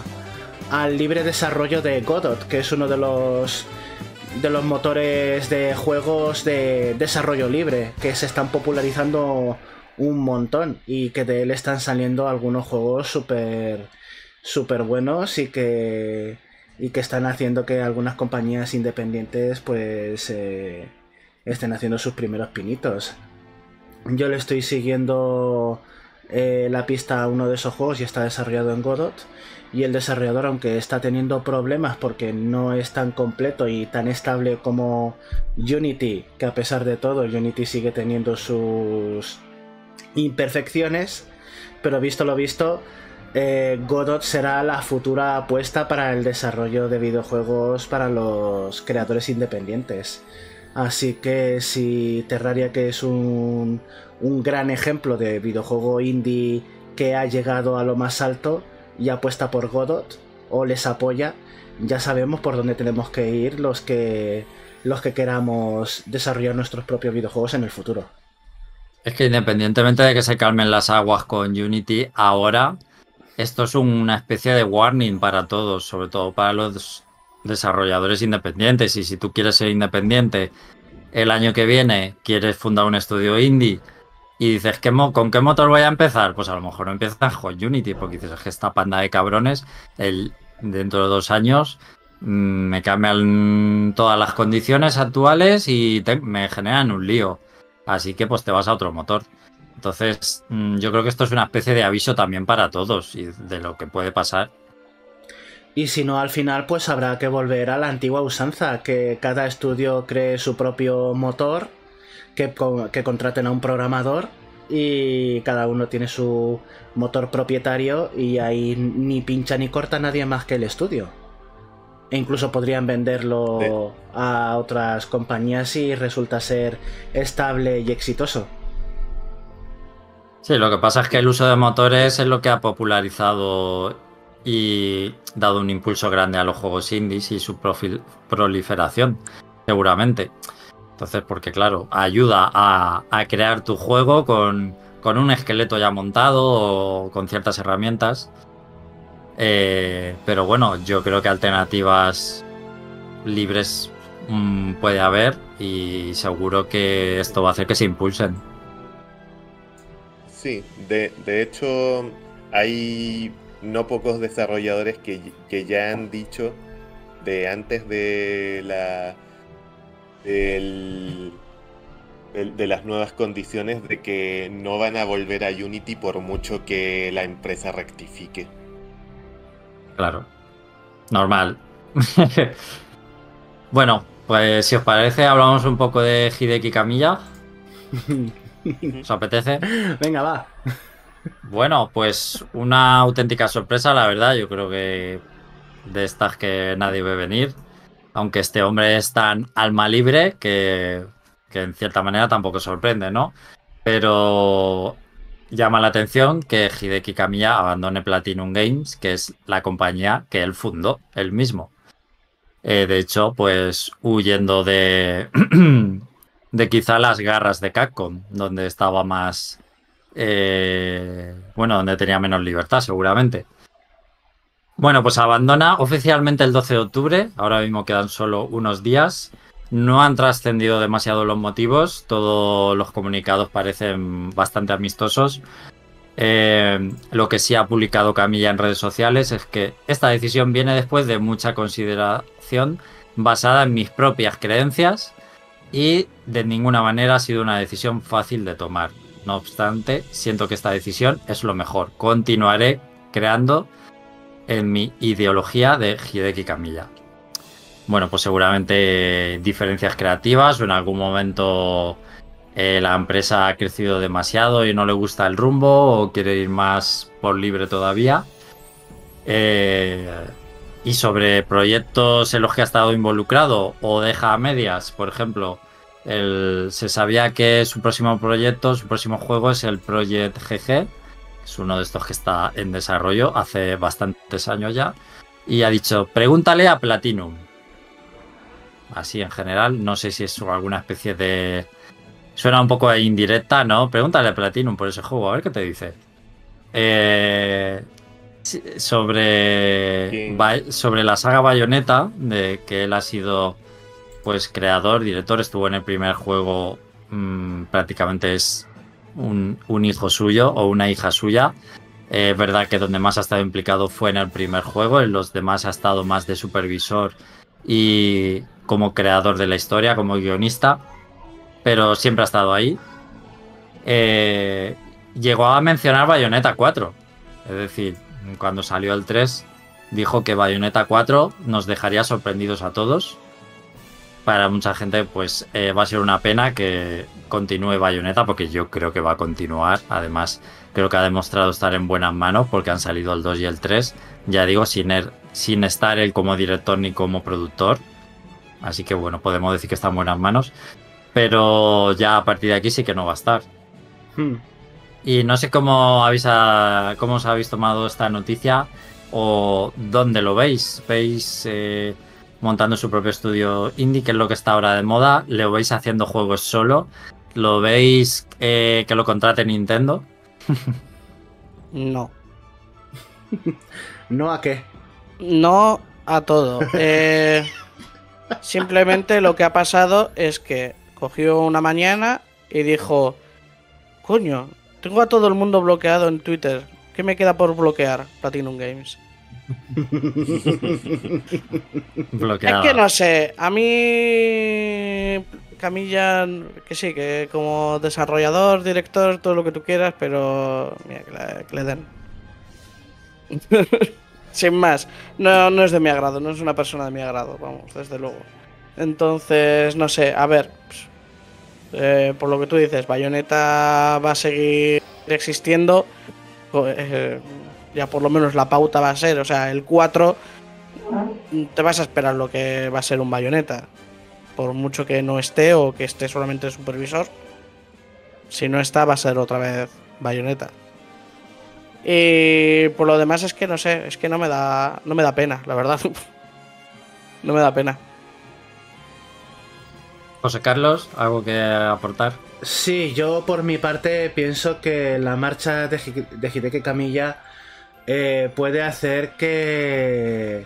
al libre desarrollo de Godot, que es uno de los de los motores de juegos de desarrollo libre que se están popularizando un montón y que de él están saliendo algunos juegos súper súper buenos y que y que están haciendo que algunas compañías independientes pues eh, estén haciendo sus primeros pinitos. Yo le estoy siguiendo eh, la pista a uno de esos juegos y está desarrollado en Godot. Y el desarrollador, aunque está teniendo problemas porque no es tan completo y tan estable como Unity, que a pesar de todo, Unity sigue teniendo sus imperfecciones, pero visto lo visto, eh, Godot será la futura apuesta para el desarrollo de videojuegos para los creadores independientes. Así que si Terraria, que es un, un gran ejemplo de videojuego indie que ha llegado a lo más alto y apuesta por Godot o les apoya, ya sabemos por dónde tenemos que ir los que los que queramos desarrollar nuestros propios videojuegos en el futuro. Es que independientemente de que se calmen las aguas con Unity, ahora esto es una especie de warning para todos, sobre todo para los desarrolladores independientes. Y si tú quieres ser independiente el año que viene, quieres fundar un estudio indie y dices, ¿qué mo- ¿con qué motor voy a empezar? Pues a lo mejor no empiezas con Unity, porque dices, es que esta panda de cabrones, el, dentro de dos años mm, me cambian todas las condiciones actuales y me generan un lío. Así que pues te vas a otro motor. Entonces, mm, yo creo que esto es una especie de aviso también para todos y de lo que puede pasar. Y si no, al final, pues habrá que volver a la antigua usanza, que cada estudio cree su propio motor, que, que contraten a un programador y cada uno tiene su motor propietario y ahí ni pincha ni corta nadie más que el estudio. E incluso podrían venderlo a otras compañías si resulta ser estable y exitoso. Sí, lo que pasa es que el uso de motores es lo que ha popularizado y dado un impulso grande a los juegos indies y su proliferación, seguramente. Entonces, porque claro, ayuda a, crear tu juego con, con un esqueleto ya montado o con ciertas herramientas. Eh, pero bueno, yo creo que alternativas libres mm, puede haber y seguro que esto va a hacer que se impulsen. Sí, de, de hecho hay no pocos desarrolladores que, que ya han dicho de antes de la del- del- de las nuevas condiciones de que no van a volver a Unity por mucho que la empresa rectifique. Claro. Normal. bueno, pues si os parece, hablamos un poco de Hideki Kamiya. ¿Os apetece? Venga, va. Bueno, pues una auténtica sorpresa, la verdad. Yo creo que de estas que nadie ve venir. Aunque este hombre es tan alma libre que, que en cierta manera tampoco sorprende, ¿no? Pero llama la atención que Hideki Kamiya abandone Platinum Games, que es la compañía que él fundó, él mismo. Eh, de hecho, pues huyendo de, de quizá las garras de Capcom, donde estaba más... eh, bueno, donde tenía menos libertad, seguramente. Bueno, pues abandona oficialmente el 12 de octubre. Ahora mismo quedan solo unos días. No han trascendido demasiado los motivos. Todos los comunicados parecen bastante amistosos. Eh, lo que sí ha publicado Camilla en redes sociales es que esta decisión viene después de mucha consideración basada en mis propias creencias y de ninguna manera ha sido una decisión fácil de tomar. No obstante, siento que esta decisión es lo mejor. Continuaré creando en mi ideología de Hideki Camilla. Bueno, pues seguramente diferencias creativas o en algún momento eh, la empresa ha crecido demasiado y no le gusta el rumbo o quiere ir más por libre todavía. Eh, y sobre proyectos en los que ha estado involucrado o deja a medias, por ejemplo, se sabía que su próximo proyecto, su próximo juego es el Project GG, es uno de estos que está en desarrollo hace bastantes años ya, y ha dicho, pregúntale a Platinum. Así en general, no sé si es alguna especie de... Suena un poco indirecta, ¿no? Pregúntale a Platinum por ese juego, a ver qué te dice. Eh, sobre, sobre la saga Bayonetta, de que él ha sido pues creador, director, estuvo en el primer juego, mm, prácticamente es un, hijo suyo o una hija suya. Es verdad que donde más ha estado implicado fue en el primer juego, en los demás ha estado más de supervisor y como creador de la historia, como guionista, pero siempre ha estado ahí. Eh, llegó a mencionar Bayonetta 4, es decir, cuando salió el 3, dijo que Bayonetta 4 nos dejaría sorprendidos a todos para mucha gente pues eh, va a ser una pena que continúe Bayonetta porque yo creo que va a continuar. Además, creo que ha demostrado estar en buenas manos porque han salido el 2 y el 3. Ya digo, sin, er, sin estar él como director ni como productor. Así que bueno, podemos decir que está en buenas manos. Pero ya a partir de aquí sí que no va a estar. Hmm. Y no sé cómo, habéis cómo os habéis tomado esta noticia o dónde lo veis. ¿Veis... Eh, montando su propio estudio indie, que es lo que está ahora de moda. ¿Le veis haciendo juegos solo? ¿Lo veis eh, que lo contrate Nintendo? no. ¿No a qué? No a todo. Eh, simplemente lo que ha pasado es que cogió una mañana y dijo, coño, tengo a todo el mundo bloqueado en Twitter. ¿Qué me queda por bloquear Platinum Games? Es que no sé, a mí Camilla, que sí, que como desarrollador, director, todo lo que tú quieras, pero mira, que, le den. Sin más, no, no es de mi agrado, no es una persona de mi agrado, vamos, desde luego. Entonces, no sé, a ver, pues, eh, por lo que tú dices, Bayonetta va a seguir existiendo. Eh, ya por lo menos la pauta va a ser, o sea, el 4 te vas a esperar lo que va a ser un bayoneta. Por mucho que no esté o que esté solamente el supervisor. Si no está, va a ser otra vez bayoneta. Y por lo demás es que no sé, es que no me da, no me da pena, la verdad. no me da pena. José Carlos, ¿algo que aportar? Sí, yo por mi parte pienso que la marcha de, de Hideki Camilla eh, puede hacer que,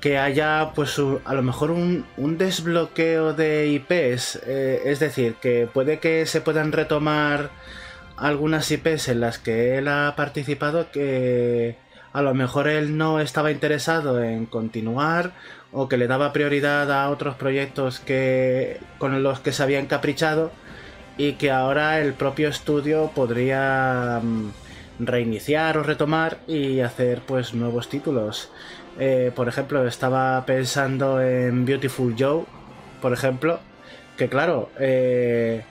que haya pues a lo mejor un, desbloqueo de IPs. Eh, es decir, que puede que se puedan retomar algunas IPs en las que él ha participado que a lo mejor él no estaba interesado en continuar o que le daba prioridad a otros proyectos que con los que se había encaprichado y que ahora el propio estudio podría mm, reiniciar o retomar y hacer pues nuevos títulos. Eh, por ejemplo, estaba pensando en Beautiful Joe, por ejemplo, que claro, eh,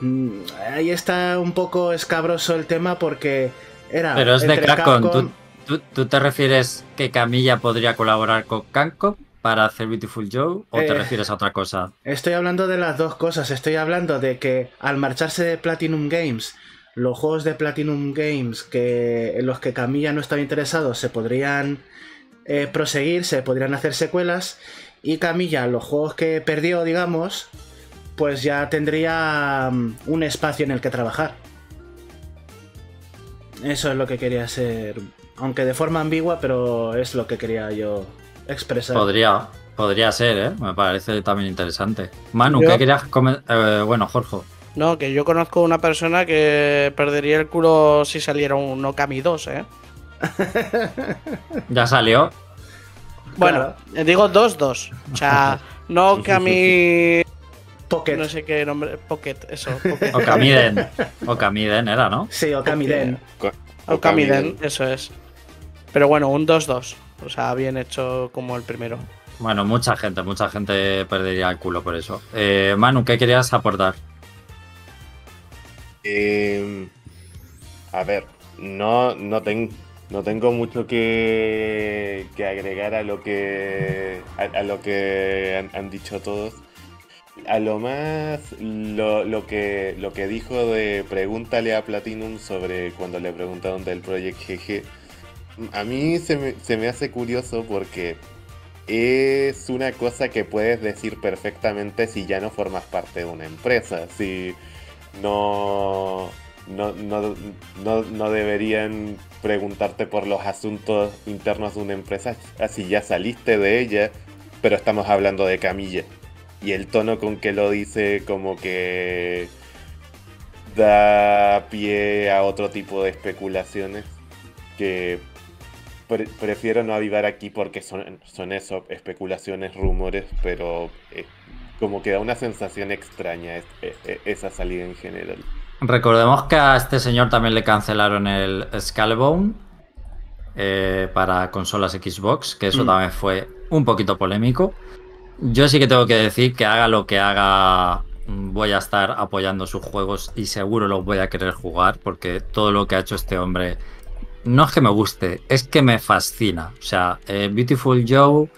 mm, ahí está un poco escabroso el tema porque era... Pero es de Capcom. ¿Tú, te refieres que Camilla podría colaborar con Capcom? para hacer Beautiful Joe o te eh, refieres a otra cosa? Estoy hablando de las dos cosas. Estoy hablando de que al marcharse de Platinum Games los juegos de Platinum Games que, en los que Camilla no estaba interesado se podrían eh, proseguir, se podrían hacer secuelas y Camilla, los juegos que perdió, digamos, pues ya tendría mm, un espacio en el que trabajar. Eso es lo que quería ser aunque de forma ambigua, pero es lo que quería yo expresar. Podría, podría ser, ¿eh? Me parece también interesante. Manu, Yo- ¿qué querías comentar? bueno, Jorge. No, que yo conozco una persona que perdería el culo si saliera un Okami 2, ¿eh? Ya salió. Bueno, Claro. digo 2-2. O sea, no Okami. Pocket. No sé qué nombre. Pocket, eso. Pocket. Okamiden. Okamiden era, ¿no? Sí, Okamiden. Okamiden, eso es. Pero bueno, un 2-2. O sea, bien hecho como el primero. Bueno, mucha gente, mucha gente perdería el culo por eso. Eh, Manu, ¿qué querías aportar? Eh, a ver, no, no, ten- no tengo mucho que, que agregar a lo que, a, lo que han, han dicho todos. A lo más, lo, lo que, lo que dijo de pregúntale a Platinum sobre cuando le preguntaron del Project GG, a mí se me, se me hace curioso porque es una cosa que puedes decir perfectamente si ya no formas parte de una empresa. Si no, no, no, no, deberían preguntarte por los asuntos internos de una empresa así ya saliste de ella, pero estamos hablando de Camilla. Y el tono con que lo dice como que da pie a otro tipo de especulaciones que pre- prefiero no avivar aquí porque son, son eso, especulaciones, rumores, pero eh, como que da una sensación extraña es- e- e- esa salida en general. Recordemos que a este señor también le cancelaron el Skullbone eh, para consolas Xbox, que eso Mm. también fue un poquito polémico. Yo sí que tengo que decir que haga lo que haga, voy a estar apoyando sus juegos y seguro los voy a querer jugar, porque todo lo que ha hecho este hombre no es que me guste, es que me fascina. O sea, eh, Beautiful Joe,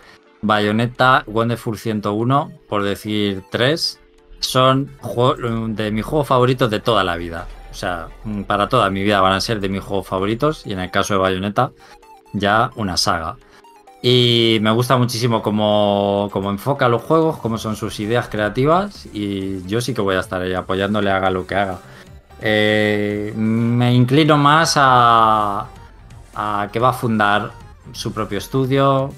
Bayonetta, Wonderful 101, por decir tres, son de mis juegos favoritos de toda la vida. O sea, mm, para toda mi vida van a ser de mis juegos favoritos y en el caso de Bayonetta ya una saga. Y me gusta muchísimo cómo, cómo enfoca los juegos, cómo son sus ideas creativas y yo sí que voy a estar ahí apoyándole haga lo que haga. Eh, me inclino más a que va a fundar su propio estudio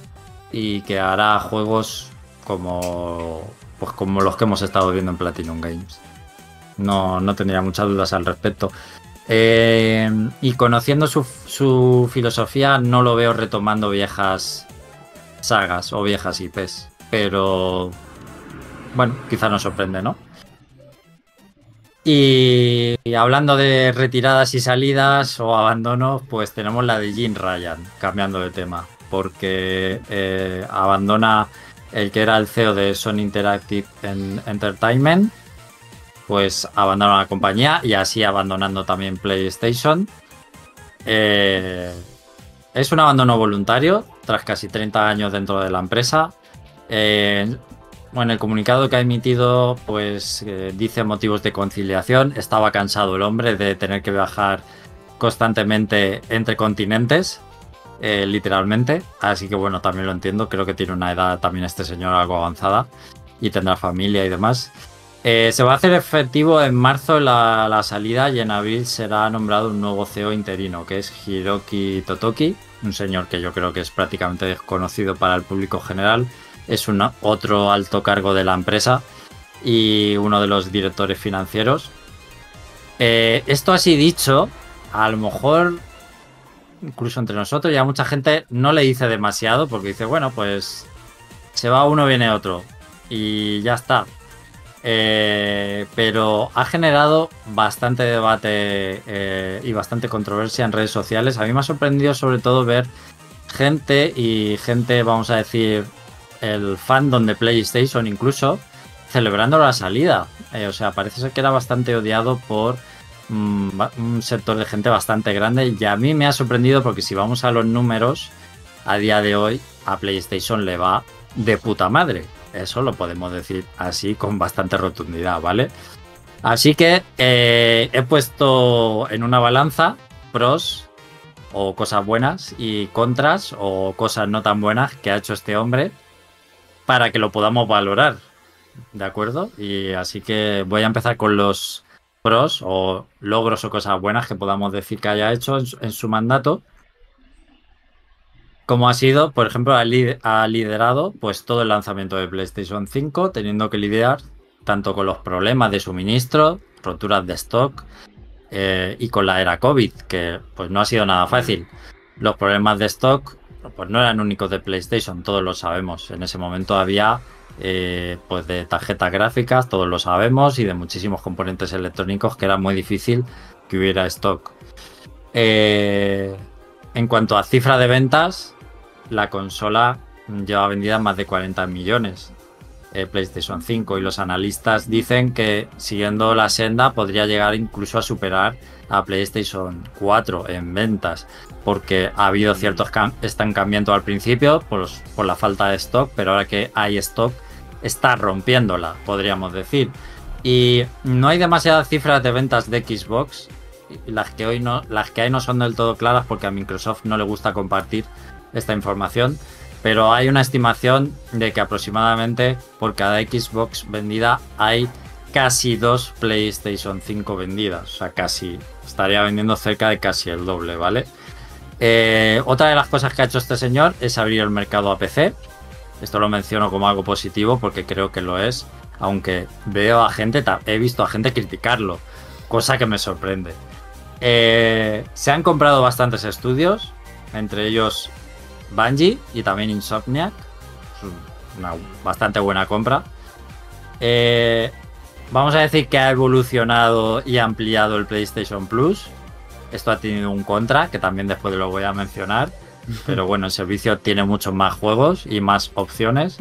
y que hará juegos como, pues como los que hemos estado viendo en Platinum Games. No, no tendría muchas dudas al respecto. Eh, y conociendo su, su filosofía, no lo veo retomando viejas sagas o viejas IPs. Pero bueno, quizá nos sorprende, ¿no? Y, y hablando de retiradas y salidas o abandonos, pues tenemos la de Jim Ryan, cambiando de tema, porque eh, abandona el que era el CEO de Sony Interactive en- Entertainment, pues abandona la compañía y así abandonando también PlayStation. Eh, es un abandono voluntario tras casi 30 años dentro de la empresa. Eh, bueno, el comunicado que ha emitido pues eh, dice motivos de conciliación. Estaba cansado el hombre de tener que viajar constantemente entre continentes, eh, literalmente. Así que bueno, también lo entiendo. Creo que tiene una edad también este señor algo avanzada y tendrá familia y demás. Eh, se va a hacer efectivo en marzo la, la salida y en abril será nombrado un nuevo CEO interino, que es Hiroki Totoki, un señor que yo creo que es prácticamente desconocido para el público general. Es un otro alto cargo de la empresa y uno de los directores financieros. Eh, esto así dicho, a lo mejor incluso entre nosotros ya mucha gente no le dice demasiado porque dice, bueno, pues se va uno, viene otro y ya está. Eh, pero ha generado bastante debate eh, y bastante controversia en redes sociales. A mí me ha sorprendido sobre todo ver gente y gente, vamos a decir, el fandom de PlayStation incluso, celebrando la salida. Eh, o sea, parece ser que era bastante odiado por un sector de gente bastante grande y a mí me ha sorprendido porque si vamos a los números, a día de hoy a PlayStation le va de puta madre. Eso lo podemos decir así con bastante rotundidad, ¿vale? Así que eh, he puesto en una balanza pros o cosas buenas y contras o cosas no tan buenas que ha hecho este hombre para que lo podamos valorar, ¿de acuerdo? Y así que voy a empezar con los pros o logros o cosas buenas que podamos decir que haya hecho en su, mandato. como ha sido, por ejemplo, ha, liderado pues todo el lanzamiento de PlayStation 5, teniendo que lidiar tanto con los problemas de suministro, roturas de stock eh, y con la era COVID, que pues no ha sido nada fácil. Los problemas de stock pues no eran únicos de PlayStation, todos lo sabemos. En ese momento había eh, pues de tarjetas gráficas, todos lo sabemos, y de muchísimos componentes electrónicos que era muy difícil que hubiera stock. Eh, en cuanto a cifra de ventas, la consola lleva vendida más de 40 millones. Eh, PlayStation 5 y los analistas dicen que siguiendo la senda podría llegar incluso a superar a PlayStation 4 en ventas porque ha habido ciertos estancamientos al principio por, por la falta de stock pero ahora que hay stock está rompiéndola podríamos decir. Y no hay demasiadas cifras de ventas de Xbox las que hoy no las que hay no son del todo claras porque a Microsoft no le gusta compartir esta información pero hay una estimación de que aproximadamente por cada Xbox vendida hay casi dos PlayStation 5 vendidas. O sea, casi. Estaría vendiendo cerca de casi el doble, ¿vale? Eh, otra de las cosas que ha hecho este señor es abrir el mercado a PC. Esto lo menciono como algo positivo porque creo que lo es. Aunque veo a gente, he visto a gente criticarlo, cosa que me sorprende. Eh, se han comprado bastantes estudios, entre ellos Bungie y también Insomniac. Una bastante buena compra. Eh, vamos a decir que ha evolucionado y ampliado el PlayStation Plus. Esto ha tenido un contra, que también después lo voy a mencionar. Pero bueno, el servicio tiene muchos más juegos y más opciones.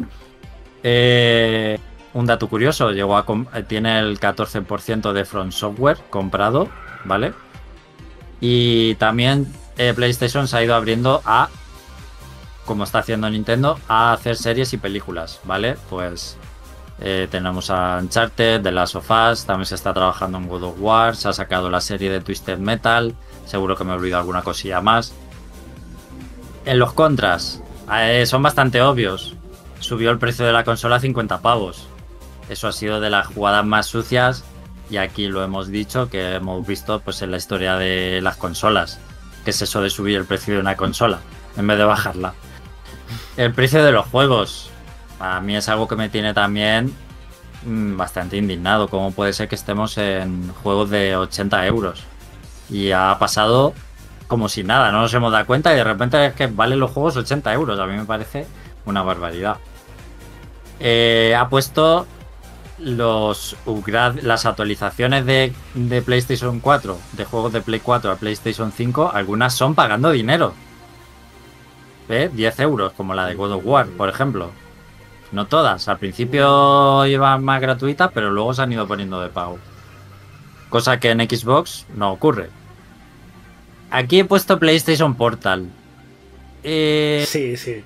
Eh, un dato curioso, llegó a tiene el 14% de Front Software comprado, ¿vale? Y también eh, PlayStation se ha ido abriendo a como está haciendo Nintendo, a hacer series y películas, ¿vale? Pues eh, tenemos a Uncharted, The Last of Us, también se está trabajando en God of War, se ha sacado la serie de Twisted Metal, seguro que me he olvidado alguna cosilla más. En los contras, eh, son bastante obvios. Subió el precio de la consola a 50 pavos. Eso ha sido de las jugadas más sucias y aquí lo hemos dicho que hemos visto pues en la historia de las consolas. ¿Qué es eso de subir el precio de una consola en vez de bajarla? El precio de los juegos. A mí es algo que me tiene también mm, bastante indignado. ¿Cómo puede ser que estemos en juegos de 80 euros? Y ha pasado como si nada, no nos hemos dado cuenta y de repente es que valen los juegos 80 euros. A mí me parece una barbaridad. Eh, ha puesto las actualizaciones de, de, PlayStation 4, de juegos de Play 4 a PlayStation 5, algunas son pagando dinero. 10 euros, como la de God of War, por ejemplo. No todas. Al principio iban más gratuitas, pero luego se han ido poniendo de pago. Cosa que en Xbox no ocurre. Aquí he puesto PlayStation Portal. Eh... Sí, sí.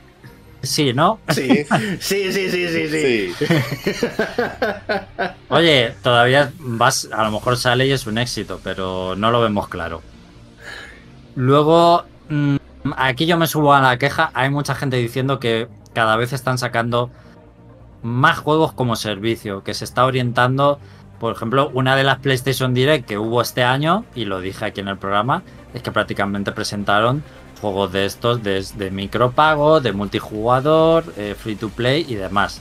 Sí, ¿no? Sí, sí, sí, sí, sí, sí. Oye, todavía vas, a lo mejor sale y es un éxito, pero no lo vemos claro. Luego, mm, Aquí yo me subo a la queja. Hay mucha gente diciendo que cada vez están sacando más juegos como servicio, que se está orientando, por ejemplo, una de las PlayStation Direct que hubo este año, y lo dije aquí en el programa, es que prácticamente presentaron juegos de estos de, micropago, de multijugador, eh, free to play y demás.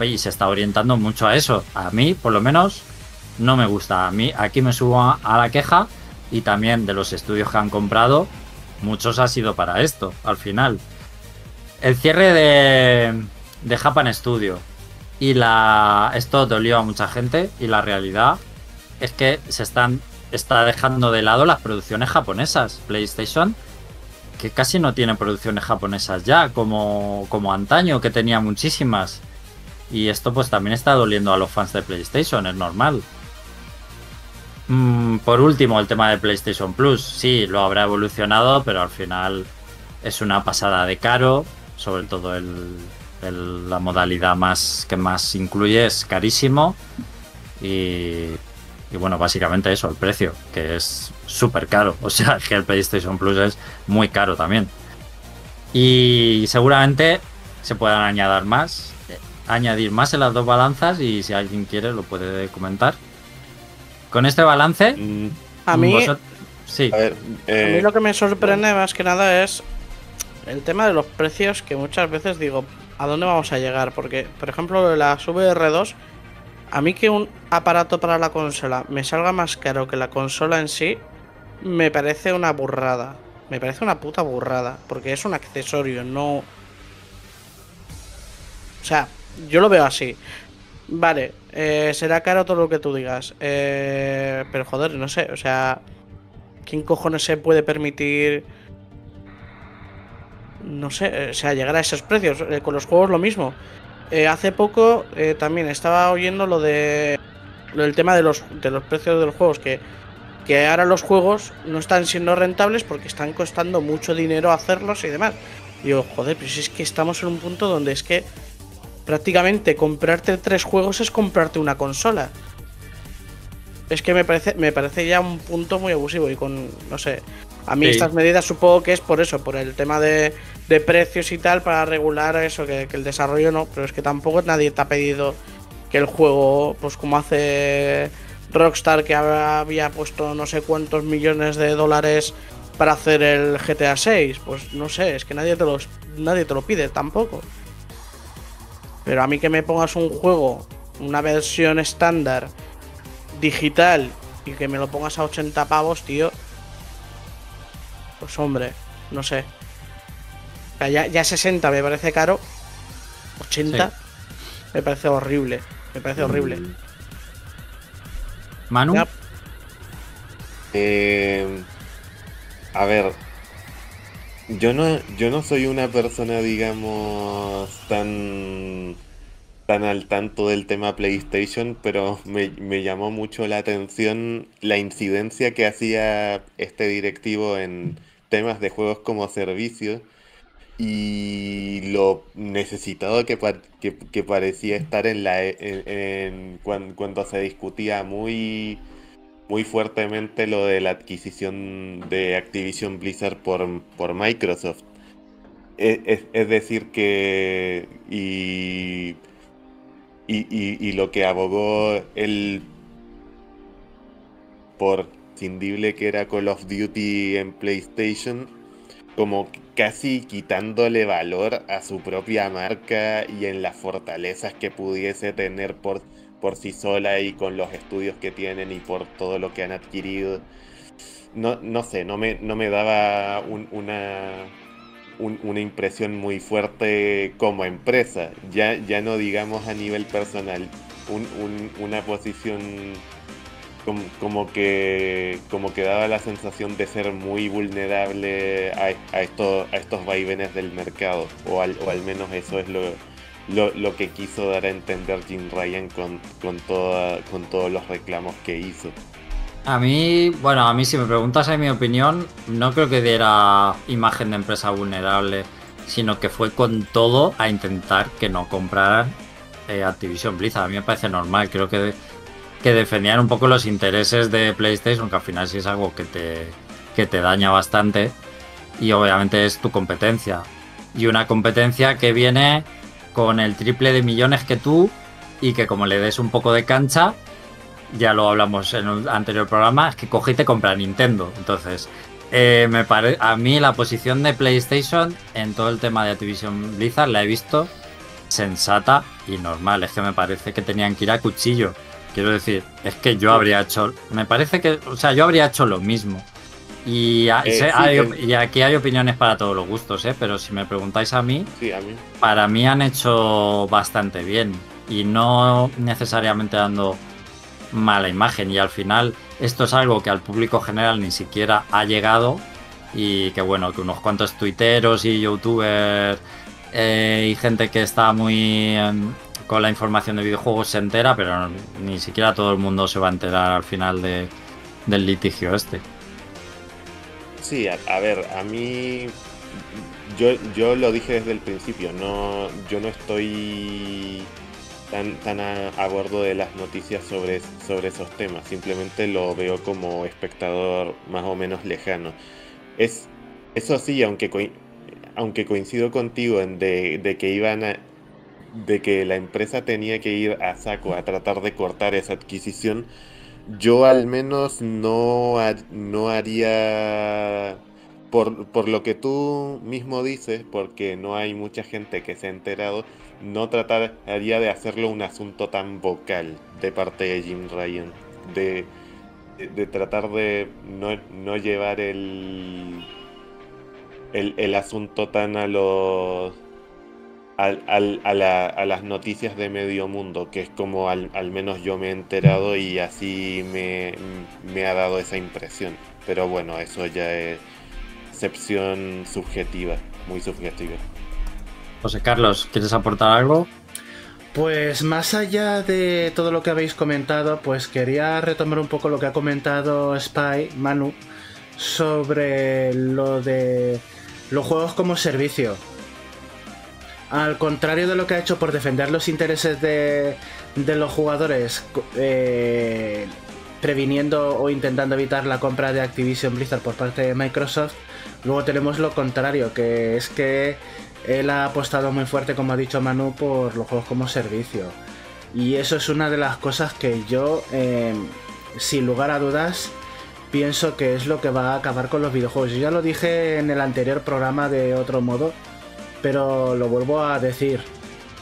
Y se está orientando mucho a eso. A mí, por lo menos, no me gusta. A mí aquí me subo a la queja y también de los estudios que han comprado muchos ha sido para esto, al final. El cierre de, de Japan Studio y la esto dolió a mucha gente y la realidad es que se están está dejando de lado las producciones japonesas. PlayStation que casi no tiene producciones japonesas ya como como antaño que tenía muchísimas. Y esto pues también está doliendo a los fans de PlayStation, es normal. Mm, por último, el tema de PlayStation Plus. Sí, lo habrá evolucionado, pero al final es una pasada de caro. Sobre todo la modalidad más que más incluye es carísimo. Y, bueno, básicamente eso, el precio, que es súper caro. O sea, que el PlayStation Plus es muy caro también. Y seguramente se puedan añadir más, añadir más en las dos balanzas y si alguien quiere lo puede comentar. Con este balance, a mí, sí. A, mí eh, lo que me sorprende más que nada es el tema de los precios que muchas veces digo, ¿a dónde vamos a llegar? Porque, por ejemplo, las VR2, a mí que un aparato para la consola me salga más caro que la consola en sí, me parece una burrada. Me parece una puta burrada, porque es un accesorio, no... O sea, yo lo veo así. Vale, eh, será caro todo lo que tú digas. Eh, pero joder, no sé, o sea... ¿Quién cojones se puede permitir no sé, o sea, llegar a esos precios. Eh, con los juegos lo mismo. Eh, hace poco eh, también estaba oyendo lo de lo del tema de los, de los precios de los juegos, que, que ahora los juegos no están siendo rentables porque están costando mucho dinero hacerlos y demás. Y digo, joder, pero si es que estamos en un punto donde es que prácticamente comprarte tres juegos es comprarte una consola. Es que me parece, me parece ya un punto muy abusivo y con, no sé, a mí estas medidas supongo que es por eso, por el tema de, precios y tal, para regular eso, que, el desarrollo no, pero es que tampoco nadie te ha pedido que el juego, pues como hace Rockstar, que había puesto no sé cuántos millones de dólares para hacer el GTA 6, pues no sé, es que nadie te, los, nadie te lo pide tampoco. Pero a mí que me pongas un juego, una versión estándar, digital, y que me lo pongas a 80 pavos, tío, pues hombre, no sé. Ya, ya 60 me parece caro. 80 me parece horrible. Me parece mm. horrible. Manu. Eh, a ver. Yo no, yo no soy una persona, digamos, tan tan al tanto del tema PlayStation, pero me, me, llamó mucho la atención la incidencia que hacía este directivo en, temas de juegos como servicio y lo necesitado que, que, parecía estar en la en, cuando, se discutía muy muy fuertemente lo de la adquisición de Activision Blizzard por, por Microsoft. E, es, decir que y, y, lo que abogó el por que era Call of Duty en PlayStation, como casi quitándole valor a su propia marca y en las fortalezas que pudiese tener por, por sí sola y con los estudios que tienen y por todo lo que han adquirido. No, no sé, no me, no me daba una, una impresión muy fuerte como empresa, ya, ya no digamos a nivel personal, una posición como, que como que daba la sensación de ser muy vulnerable a, estos, a estos vaivenes del mercado, o al, o al menos eso es lo, lo, que quiso dar a entender Jim Ryan con, con, toda, con todos los reclamos que hizo. A mí, bueno, a mí si me preguntas en mi opinión, no creo que diera imagen de empresa vulnerable, sino que fue con todo a intentar que no compraran eh, Activision Blizzard. A mí me parece normal, creo que que defendían un poco los intereses de PlayStation, que al final sí es algo que te, que te daña bastante. Y obviamente es tu competencia. Y una competencia que viene con el triple de millones que tú y que como le des un poco de cancha, ya lo hablamos en el anterior programa, es que coge y te compra Nintendo. Entonces, eh, me pare... a mí la posición de PlayStation en todo el tema de Activision Blizzard la he visto sensata y normal. Es que me parece que tenían que ir a cuchillo. Quiero decir, es que yo habría hecho, me parece que, o sea, yo habría hecho lo mismo. Y, eh, aquí hay opiniones para todos los gustos, ¿eh? pero si me preguntáis a mí, para mí han hecho bastante bien y no necesariamente dando mala imagen. Y al final esto es algo que al público general ni siquiera ha llegado y que bueno, que unos cuantos tuiteros y youtubers eh, y gente que está muy con la información de videojuegos se entera, pero ni siquiera todo el mundo se va a enterar al final de, del litigio este. Sí, a, ver, a mí yo, yo lo dije desde el principio, no, yo no estoy tan, tan a, bordo de las noticias sobre, sobre esos temas, simplemente lo veo como espectador más o menos lejano. Es, eso sí, aunque, aunque coincido contigo en de, de que iban a, de que la empresa tenía que ir a saco a tratar de cortar esa adquisición, yo al menos no, no haría por, por lo que tú mismo dices, porque no hay mucha gente que se ha enterado, no trataría de hacerlo un asunto tan vocal de parte de Jim Ryan. De, de, tratar de no, no llevar el, el, el, asunto tan a los al, al, a, la, a, las noticias de medio mundo, que es como al, al menos yo me he enterado y así me, me, ha dado esa impresión. Pero bueno, eso ya es excepción subjetiva, muy subjetiva. José Carlos, ¿quieres aportar algo? Pues más allá de todo lo que habéis comentado, pues quería retomar un poco lo que ha comentado Spy, Manu, sobre lo de los juegos como servicio. Al contrario de lo que ha hecho por defender los intereses de, los jugadores, eh, previniendo o intentando evitar la compra de Activision Blizzard por parte de Microsoft, luego tenemos lo contrario, que es que él ha apostado muy fuerte, como ha dicho Manu, por los juegos como servicio. Y eso es una de las cosas que yo, em, sin lugar a dudas, pienso que es lo que va a acabar con los videojuegos. Yo ya lo dije en el anterior programa de otro modo, pero lo vuelvo a decir.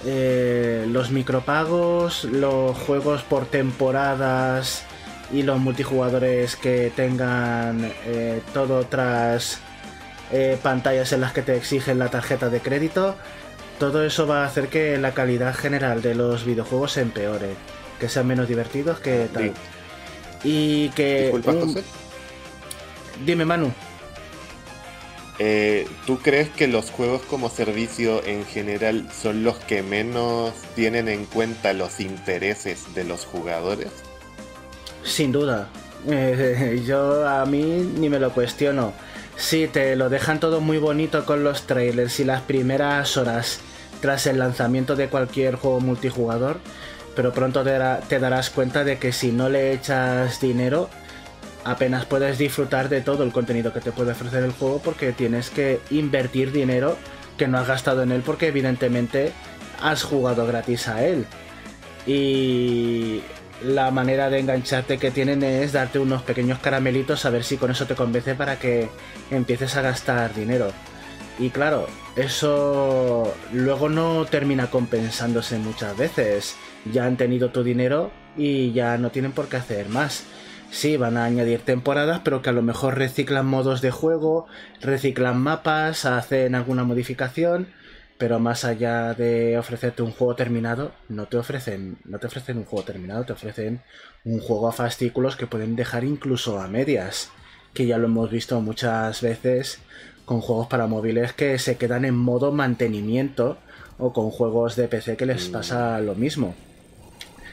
Eh, los micropagos, los juegos por temporadas y los multijugadores que tengan eh, todo tras eh, pantallas en las que te exigen la tarjeta de crédito, todo eso va a hacer que la calidad general de los videojuegos se empeore, que sean menos divertidos que tal. Y que... Disculpa, José. Dime, Manu. Eh, ¿Tú crees que los juegos como servicio en general son los que menos tienen en cuenta los intereses de los jugadores? Sin duda. Eh, yo a mí ni me lo cuestiono. Sí, te lo dejan todo muy bonito con los trailers y las primeras horas tras el lanzamiento de cualquier juego multijugador, pero pronto te, darás cuenta de que si no le echas dinero, apenas puedes disfrutar de todo el contenido que te puede ofrecer el juego porque tienes que invertir dinero que no has gastado en él porque evidentemente has jugado gratis a él. Y la manera de engancharte que tienen es darte unos pequeños caramelitos a ver si con eso te convence para que empieces a gastar dinero. Y claro, eso luego no termina compensándose muchas veces. Ya han tenido tu dinero y ya no tienen por qué hacer más. Sí, van a añadir temporadas, pero que a lo mejor reciclan modos de juego, reciclan mapas, hacen alguna modificación pero más allá de ofrecerte un juego terminado, no te ofrecen, no te ofrecen un juego terminado, te ofrecen un juego a fascículos que pueden dejar incluso a medias, que ya lo hemos visto muchas veces con juegos para móviles que se quedan en modo mantenimiento o con juegos de PC que les pasa lo mismo.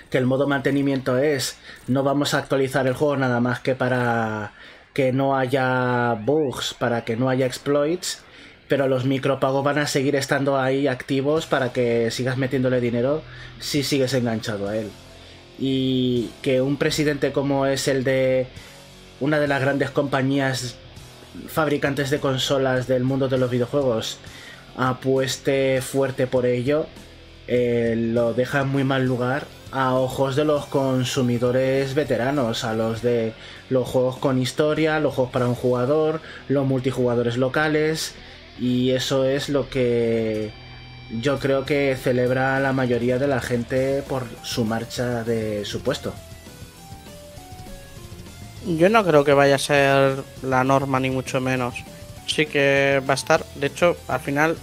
Que el modo mantenimiento es no vamos a actualizar el juego nada más que para que no haya bugs, para que no haya exploits pero los micropagos van a seguir estando ahí activos para que sigas metiéndole dinero si sigues enganchado a él. Y que un presidente como es el de una de las grandes compañías fabricantes de consolas del mundo de los videojuegos apueste fuerte por ello, eh, lo deja en muy mal lugar a ojos de los consumidores veteranos, a los de los juegos con historia, los juegos para un jugador, los multijugadores locales y eso es lo que yo creo que celebra la mayoría de la gente por su marcha de su puesto. Yo no creo que vaya a ser la norma ni mucho menos. Sí que va a estar. De hecho, al final,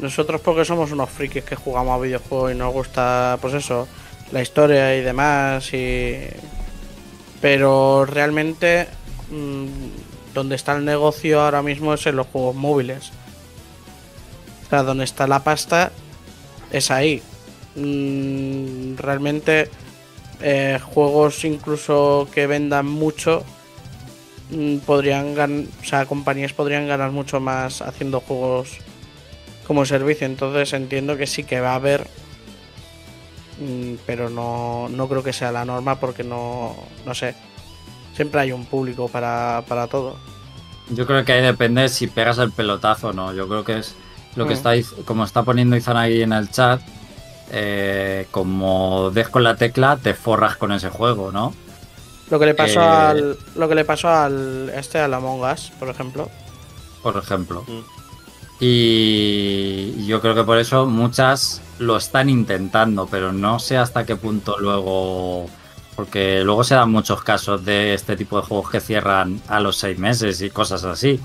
nosotros porque somos unos frikis que jugamos a videojuegos y nos gusta, pues eso, la historia y demás. Y... Pero realmente mm, donde está el negocio ahora mismo es en los juegos móviles. O sea, donde está la pasta es ahí. Mm, realmente eh, juegos incluso que vendan mucho mm, podrían ganar, o sea, compañías podrían ganar mucho más haciendo juegos como servicio. Entonces entiendo que sí que va a haber, pero no, no creo que sea la norma porque no, no sé siempre hay un público para, todo. Yo creo que ahí depende si pegas el pelotazo o no. Yo creo que es lo que mm. está, como está poniendo Izan ahí en el chat, eh, como des con la tecla, te forras con ese juego, ¿no? Lo que le pasó eh, al. Lo que le pasó al. Este, al Among Us, por ejemplo. por ejemplo. Mm. Y yo creo que por eso muchas lo están intentando, pero no sé hasta qué punto luego. Porque luego se dan muchos casos de este tipo de juegos que cierran a los seis meses y cosas así.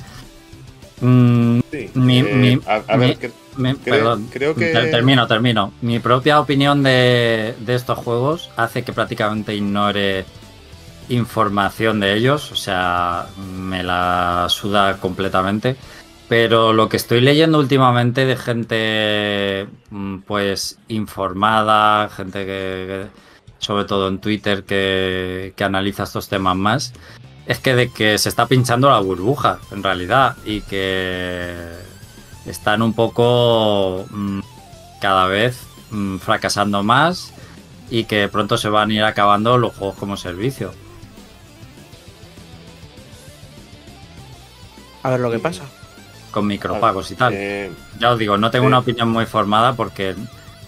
Mm, Sí, Mi- eh, mi- a, a mi- ver, cre- me- Creo- perdón, creo que- ter- termino, termino. Mi propia opinión de, de estos juegos hace que prácticamente ignore información de ellos, o sea, me la suda completamente. Pero lo que estoy leyendo últimamente de gente, mm, pues, informada, gente que, sobre todo en Twitter, que, que analiza estos temas más, es que de que se está pinchando la burbuja, en realidad, y que están un poco mm, cada vez mm, fracasando más y que pronto se van a ir acabando los juegos como servicio. A ver lo que pasa. Con micropagos y tal. eh, Ya os digo, no tengo una opinión muy formada porque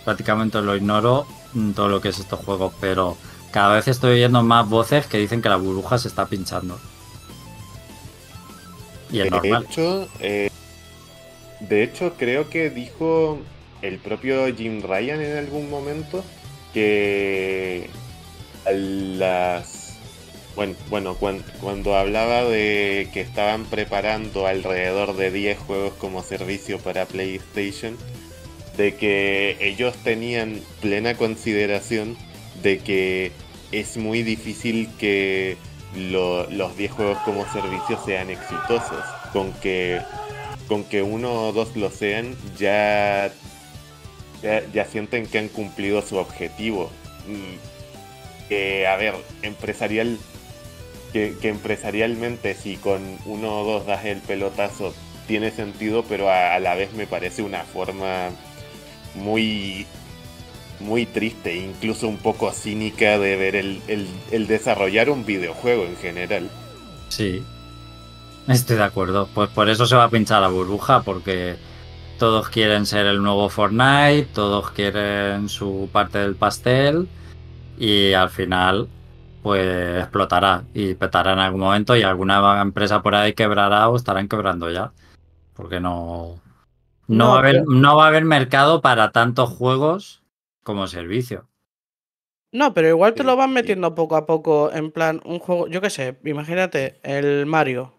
prácticamente lo ignoro todo lo que es estos juegos, pero cada vez estoy oyendo más voces que dicen que la burbuja se está pinchando. Y es de normal. hecho, eh, de hecho, creo que dijo el propio Jim Ryan en algún momento que a las bueno, bueno cuan- cuando hablaba de que estaban preparando alrededor de 10 juegos como servicio para PlayStation, de que ellos tenían plena consideración de que es muy difícil que lo- los 10 juegos como servicio sean exitosos. Con que, con que uno o dos lo sean, ya, ya, sienten que han cumplido su objetivo. Mm, Que, a ver, empresarial, que, empresarialmente si con uno o dos das el pelotazo tiene sentido, pero a, a la vez me parece una forma muy muy triste, incluso un poco cínica de ver el, el- el desarrollar un videojuego en general. Sí, estoy de acuerdo. Pues por eso se va a pinchar la burbuja, porque todos quieren ser el nuevo Fortnite, todos quieren su parte del pastel y al final pues explotará y petará en algún momento y alguna empresa por ahí quebrará o estarán quebrando ya. Porque no, no, No, va, a haber, no va a haber mercado para tantos juegos como servicio. No, pero igual te lo van metiendo poco a poco en plan un juego, yo qué sé, imagínate el Mario,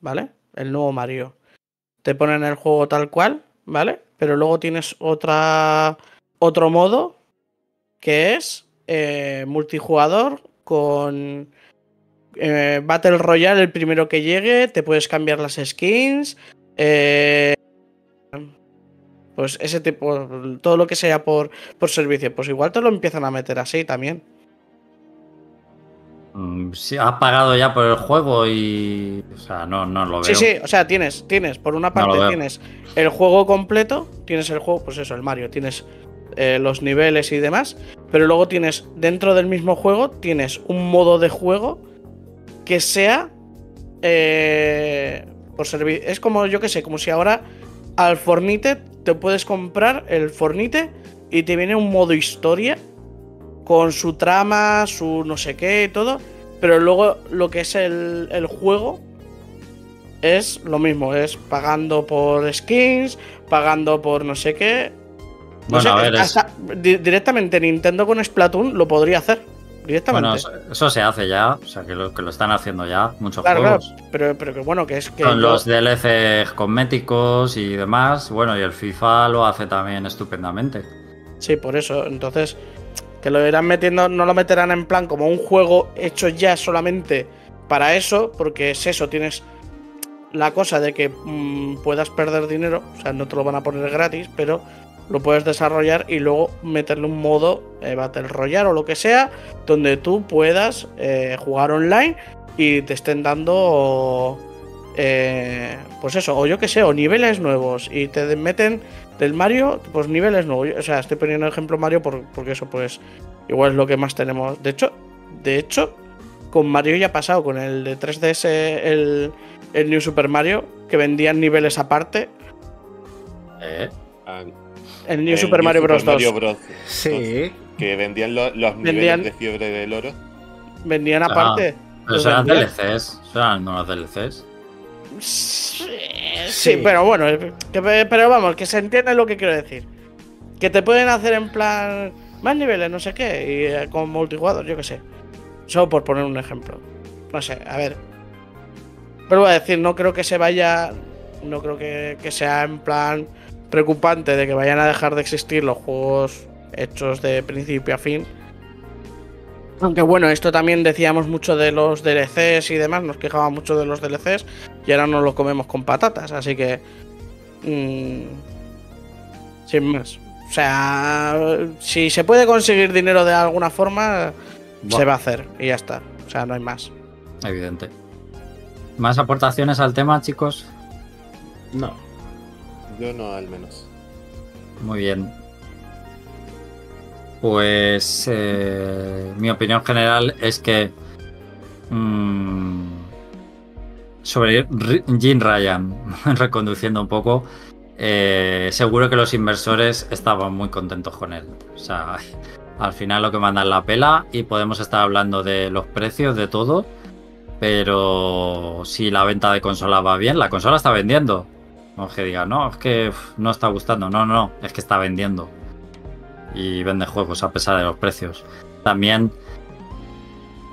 ¿vale? El nuevo Mario. Te ponen el juego tal cual, ¿vale? Pero luego tienes otra otro modo que es eh, multijugador con eh, Battle Royale, el primero que llegue, te puedes cambiar las skins, eh, pues ese tipo, todo lo que sea por, por servicio, pues igual te lo empiezan a meter así también. Mm, Si has pagado ya por el juego y... O sea, no, no lo veo. Sí, sí, o sea, tienes, tienes, por una parte tienes el juego completo, tienes el juego, pues eso, el Mario, tienes eh, los niveles y demás, pero luego tienes, dentro del mismo juego, tienes un modo de juego que sea eh, por servir. Es como, yo que sé, como si ahora al Fornite te puedes comprar el Fornite y te viene un modo historia con su trama, su no sé qué y todo, pero luego lo que es el, el juego es lo mismo, es pagando por skins, pagando por no sé qué. No Bueno, sé, a ver, hasta directamente Nintendo con Splatoon lo podría hacer. Directamente. Bueno, eso, eso se hace ya, o sea, que lo, que lo están haciendo ya muchos claro, claro, juegos. pero, pero que bueno, que es que. Con yo- los DLCs cosméticos y demás, bueno, y el FIFA lo hace también estupendamente. Sí, por eso. Entonces, que lo irán metiendo, no lo meterán en plan como un juego hecho ya solamente para eso, porque es eso, tienes la cosa de que mm, puedas perder dinero, o sea, no te lo van a poner gratis, pero lo puedes desarrollar y luego meterle un modo eh, Battle Royale o lo que sea, donde tú puedas eh, jugar online y te estén dando, eh, pues eso, o yo que sé, o niveles nuevos y te meten del Mario, pues niveles nuevos. O sea, estoy poniendo ejemplo Mario por- porque eso, pues, igual es lo que más tenemos. De hecho, de hecho, con Mario ya ha pasado, con el de 3DS, el, el New Super Mario, que vendían niveles aparte. Eh, Ah, El New el Super Mario Bros. 2 Mario Bros. Sí. Que vendían lo- los Vendían- niveles de fiebre del oro. vendían Ah, aparte. pero eran. DLCs, eran nuevos DLCs. Sí, Sí. pero bueno, que- pero vamos, que se entiende lo que quiero decir. Que te pueden hacer en plan más niveles, no sé qué, y eh, con multijugador, yo qué sé. Solo por poner un ejemplo. No sé, a ver. Pero voy a decir, no creo que se vaya. No creo que, que sea en plan preocupante de que vayan a dejar de existir los juegos hechos de principio a fin. Aunque bueno, esto también decíamos mucho de los DLCs y demás, nos quejábamos mucho de los DLCs y ahora nos los comemos con patatas, así que... mm, sin más. O sea, si se puede conseguir dinero de alguna forma, se va a hacer y ya está. O sea, no hay más. Evidente. ¿Más aportaciones al tema, chicos? No. Yo no, al menos. Muy bien. Pues eh, mi opinión general es que mm, sobre Jim Ryan, reconduciendo un poco, eh, seguro que los inversores estaban muy contentos con él. O sea, al final lo que mandan la pela y podemos estar hablando de los precios, de todo, pero si la venta de consola va bien, la consola está vendiendo. No es que diga, no, es que uf, no está gustando. No, no, es que está vendiendo. Y vende juegos a pesar de los precios. También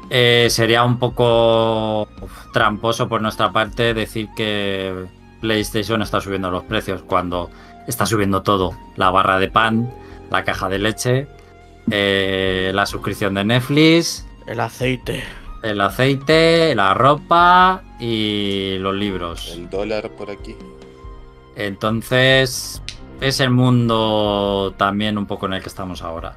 eh, sería un poco uf, tramposo por nuestra parte decir que PlayStation está subiendo los precios cuando está subiendo todo. La barra de pan, la caja de leche, eh, la suscripción de Netflix, El aceite. el aceite, la ropa y los libros. El dólar por aquí. Entonces, es el mundo también un poco en el que estamos ahora.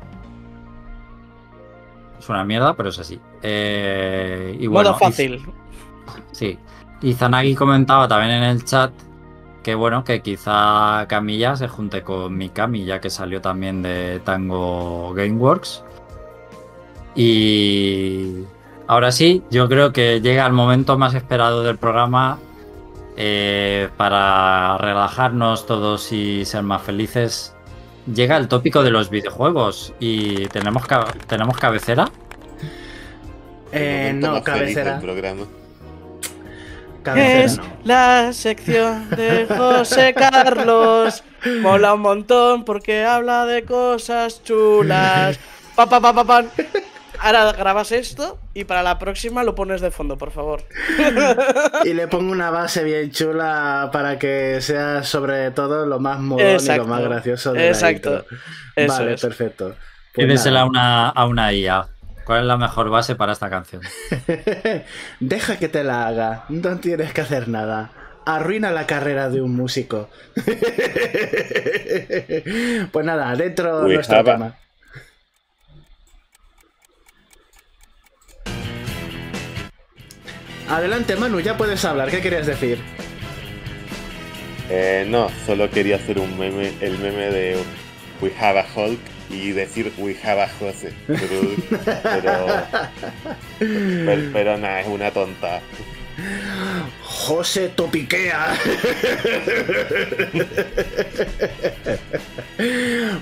Es una mierda, pero es así. Eh, y bueno, Modo fácil. y- sí. Y Zanagi comentaba también en el chat que bueno, que quizá Camilla se junte con Mikami, ya que salió también de Tango Gameworks. Y ahora sí, yo creo que llega el momento más esperado del programa eh, para relajarnos todos y ser más felices. Llega el tópico de los videojuegos y tenemos, ca- ¿tenemos cabecera. Eh, no, cabecera. del programa. Cabecera Es no. la sección de José Carlos. Mola un montón porque habla de cosas chulas. Pa, pa, pa, pa, pan. Ahora grabas esto y para la próxima lo pones de fondo, por favor. Y le pongo una base bien chula para que sea sobre todo lo más molón y lo más gracioso de Exacto. la intro. Eso vale, es. perfecto. Pues Pídesela a una, a una IA. ¿Cuál es la mejor base para esta canción? Deja que te la haga, no tienes que hacer nada. Arruina la carrera de un músico. pues nada, dentro Uy, nuestro Java. tema. Adelante, Manu, ya puedes hablar. ¿Qué querías decir? Eh, no, solo quería hacer un meme, el meme de We have a Hulk y decir We have a Jose. Pero, pero, pero, pero nada, es una tonta. José Topiquea.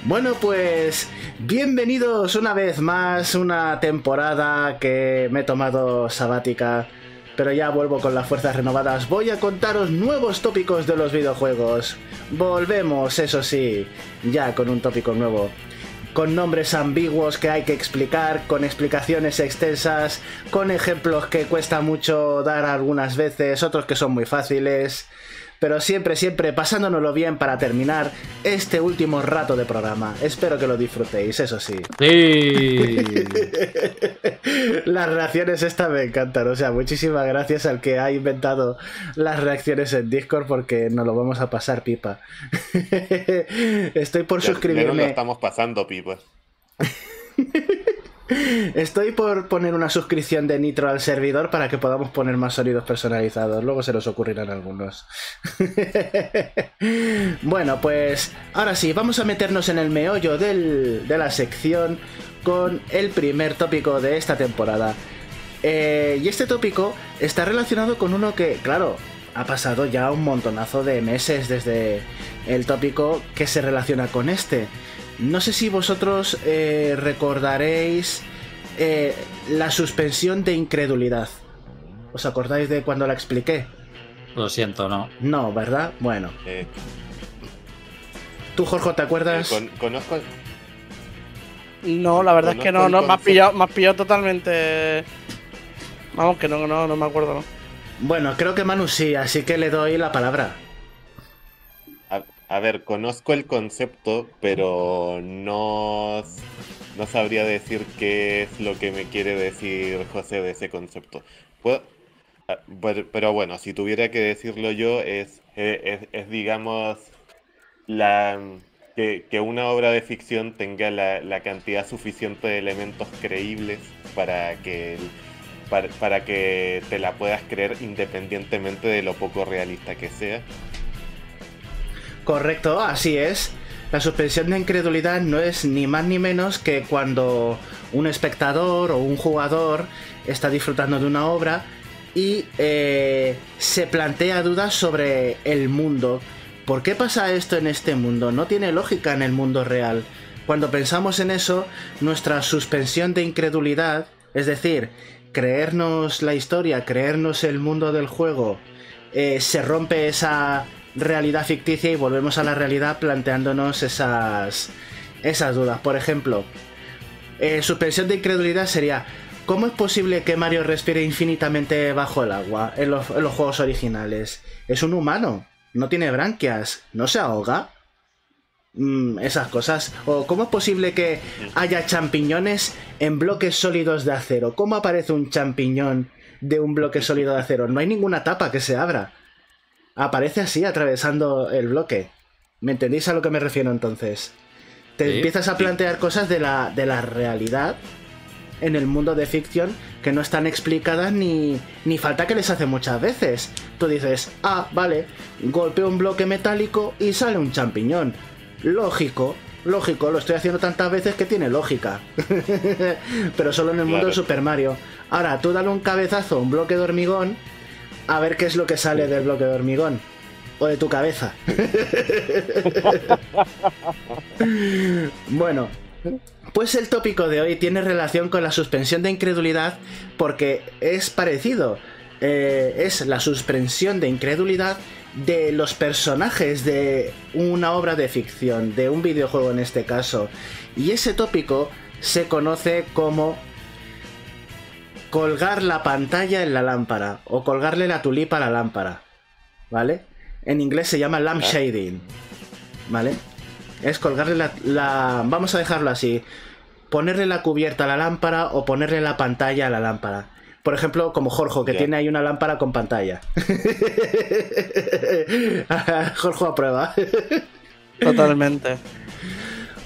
bueno, pues bienvenidos una vez más, una temporada que me he tomado sabática, pero ya vuelvo con las fuerzas renovadas. Voy a contaros nuevos tópicos de los videojuegos. Volvemos, eso sí, ya con un tópico nuevo con nombres ambiguos que hay que explicar, con explicaciones extensas, con ejemplos que cuesta mucho dar algunas veces, otros que son muy fáciles, pero siempre, siempre pasándonoslo bien para terminar este último rato de programa. Espero que lo disfrutéis, eso sí. Sí. Las reacciones estas me encantan, o sea, muchísimas gracias al que ha inventado las reacciones en Discord porque nos lo vamos a pasar pipa. Estoy por Ya, ya nos lo suscribirme. estamos pasando, pipa. Estoy por poner una suscripción de Nitro al servidor para que podamos poner más sonidos personalizados. Luego se nos ocurrirán algunos. bueno, pues ahora sí, vamos a meternos en el meollo de la sección con el primer tópico de esta temporada. Eh, y este tópico está relacionado con uno que, claro, ha pasado ya un montonazo de meses desde el tópico que se relaciona con este. No sé si vosotros eh, recordaréis eh, la suspensión de incredulidad. ¿Os acordáis de cuando la expliqué? Lo siento, no. No, ¿verdad? Bueno. Eh, ¿Tú, Jorge, te eh, acuerdas? con- conozco. No, la verdad es que no, no me has pillado, me has pillado totalmente. Vamos, que no, no, no me acuerdo, no. Bueno, creo que Manu sí, así que le doy la palabra. A, ver, conozco el concepto, pero no, no sabría decir qué es lo que me quiere decir José de ese concepto. Ah, pero, bueno, si tuviera que decirlo yo, es, es, es- es, digamos, la, que, que una obra de ficción tenga la, la cantidad suficiente de elementos creíbles para que, para, para que te la puedas creer independientemente de lo poco realista que sea. Correcto, así es. La suspensión de incredulidad no es ni más ni menos que cuando un espectador o un jugador está disfrutando de una obra y eh, se plantea dudas sobre el mundo. ¿Por qué pasa esto en este mundo? No tiene lógica en el mundo real. Cuando pensamos en eso, nuestra suspensión de incredulidad, es decir, creernos la historia, creernos el mundo del juego, eh, se rompe esa realidad ficticia y volvemos a la realidad planteándonos esas, esas dudas. Por ejemplo, eh, suspensión de incredulidad sería, ¿cómo es posible que Mario respire infinitamente bajo el agua en los, juegos originales? Es un humano, no tiene branquias, no se ahoga. Mm, esas cosas. O cómo es posible que haya champiñones en bloques sólidos de acero. ¿Cómo aparece un champiñón de un bloque sólido de acero? No hay ninguna tapa que se abra. Aparece así, atravesando el bloque. ¿Me entendéis a lo que me refiero entonces? Te Sí, empiezas a sí. plantear cosas de la, de la realidad en el mundo de ficción que no están explicadas ni, ni falta que les hace muchas veces. Tú dices, ah, vale, golpeo un bloque metálico y sale un champiñón. Lógico, lógico, lo estoy haciendo tantas veces que tiene lógica. Pero solo en el mundo Claro. de Super Mario. Ahora, tú dale un cabezazo a un bloque de hormigón a ver qué es lo que sale del bloque de hormigón. O de tu cabeza. bueno, pues el tópico de hoy tiene relación con la suspensión de incredulidad porque es parecido. Eh, es la suspensión de incredulidad de los personajes de una obra de ficción, de un videojuego en este caso. Y ese tópico se conoce como colgar la pantalla en la lámpara o colgarle la tulipa a la lámpara. ¿Vale? En inglés se llama lamp shading. ¿Vale? Es colgarle la, la- Vamos a dejarlo así. Ponerle la cubierta a la lámpara o ponerle la pantalla a la lámpara. Por ejemplo, como Jorge, que tiene ahí una lámpara con pantalla. Jorge aprueba. Totalmente.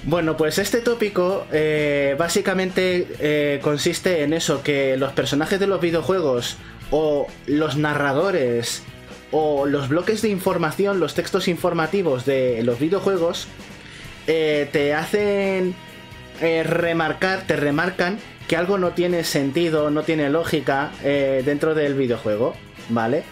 Bueno, pues este tópico eh, básicamente eh, consiste en eso, que los personajes de los videojuegos o los narradores o los bloques de información, los textos informativos de los videojuegos, eh, te hacen remarcar, te remarcan que algo no tiene sentido, no tiene lógica dentro del videojuego, ¿vale?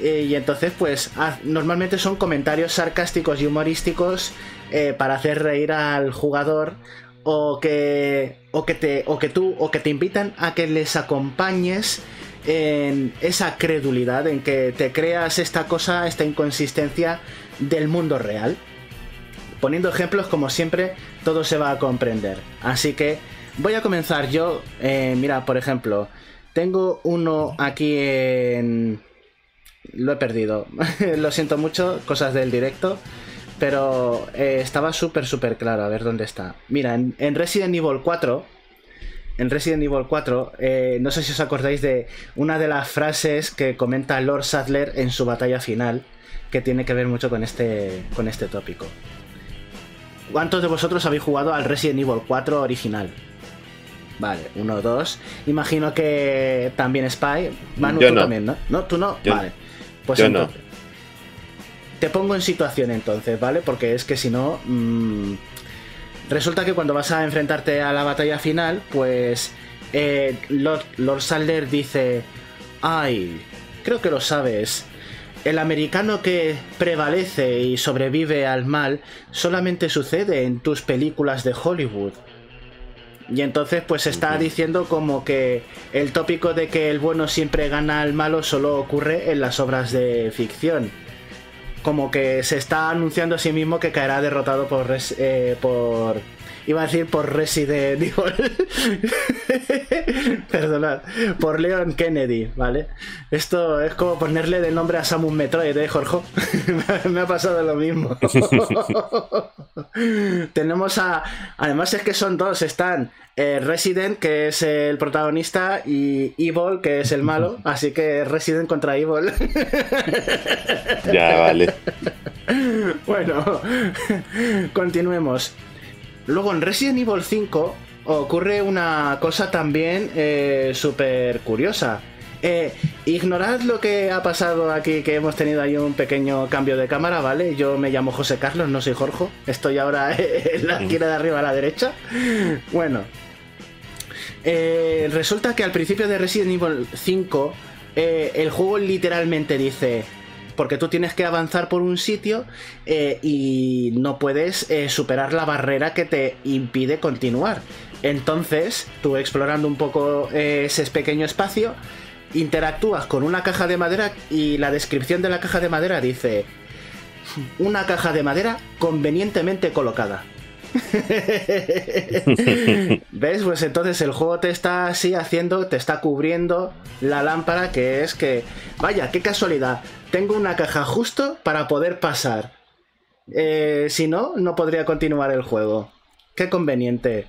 Y entonces, pues, normalmente son comentarios sarcásticos y humorísticos eh, para hacer reír al jugador o que, o que te, o que tú, o que te invitan a que les acompañes en esa credulidad, en que te creas esta cosa, esta inconsistencia del mundo real. Poniendo ejemplos, como siempre, todo se va a comprender. Así que voy a comenzar yo. eh, mira, por ejemplo, tengo uno aquí en. Lo he perdido. Lo siento mucho, cosas del directo. Pero eh, estaba súper, súper claro. A ver dónde está. Mira, en, en Resident Evil 4. En Resident Evil 4, eh, no sé si os acordáis de una de las frases que comenta Lord Sadler en su batalla final, que tiene que ver mucho con este, con este tópico. ¿Cuántos de vosotros habéis jugado al Resident Evil 4 original? Vale, uno, dos. Imagino que también Spy. Manu, Yo tú no. también, ¿no? ¿No? ¿Tú no? Yo- vale. Pues yo no. Te pongo en situación entonces, ¿vale? Porque es que si no. mm, resulta que cuando vas a enfrentarte a la batalla final, pues. eh, Lord, Lord Sadler dice. Ay, creo que lo sabes. El americano que prevalece y sobrevive al mal solamente sucede en tus películas de Hollywood. Y entonces pues está diciendo como que el tópico de que el bueno siempre gana al malo solo ocurre en las obras de ficción. Como que se está anunciando a sí mismo que caerá derrotado por, eh, Iba a decir por Resident Evil. Perdonad. Por Leon Kennedy, ¿vale? Esto es como ponerle de nombre a Samus Metroid, ¿eh, Jorge? Me ha pasado lo mismo. Tenemos a. Además, es que son dos. Están eh, Resident, que es el protagonista, y Evil, que es el malo. Así que Resident contra Evil. ya, vale. Bueno, continuemos. Luego en Resident Evil 5 ocurre una cosa también eh, súper curiosa. Eh, ignorad lo que ha pasado aquí, que hemos tenido ahí un pequeño cambio de cámara, ¿vale? Yo me llamo José Carlos, no soy Jorge. Estoy ahora en la esquina de arriba a la derecha. Bueno. Eh, resulta que al principio de Resident Evil 5, el juego literalmente dice porque tú tienes que avanzar por un sitio eh, y no puedes eh, superar la barrera que te impide continuar. Entonces, tú explorando un poco eh, ese pequeño espacio, interactúas con una caja de madera y la descripción de la caja de madera dice, una caja de madera convenientemente colocada. ¿Ves? Pues entonces el juego te está así haciendo, te está cubriendo la lámpara que es que, vaya, qué casualidad, tengo una caja justo para poder pasar. Eh, si no, no podría continuar el juego. Qué conveniente.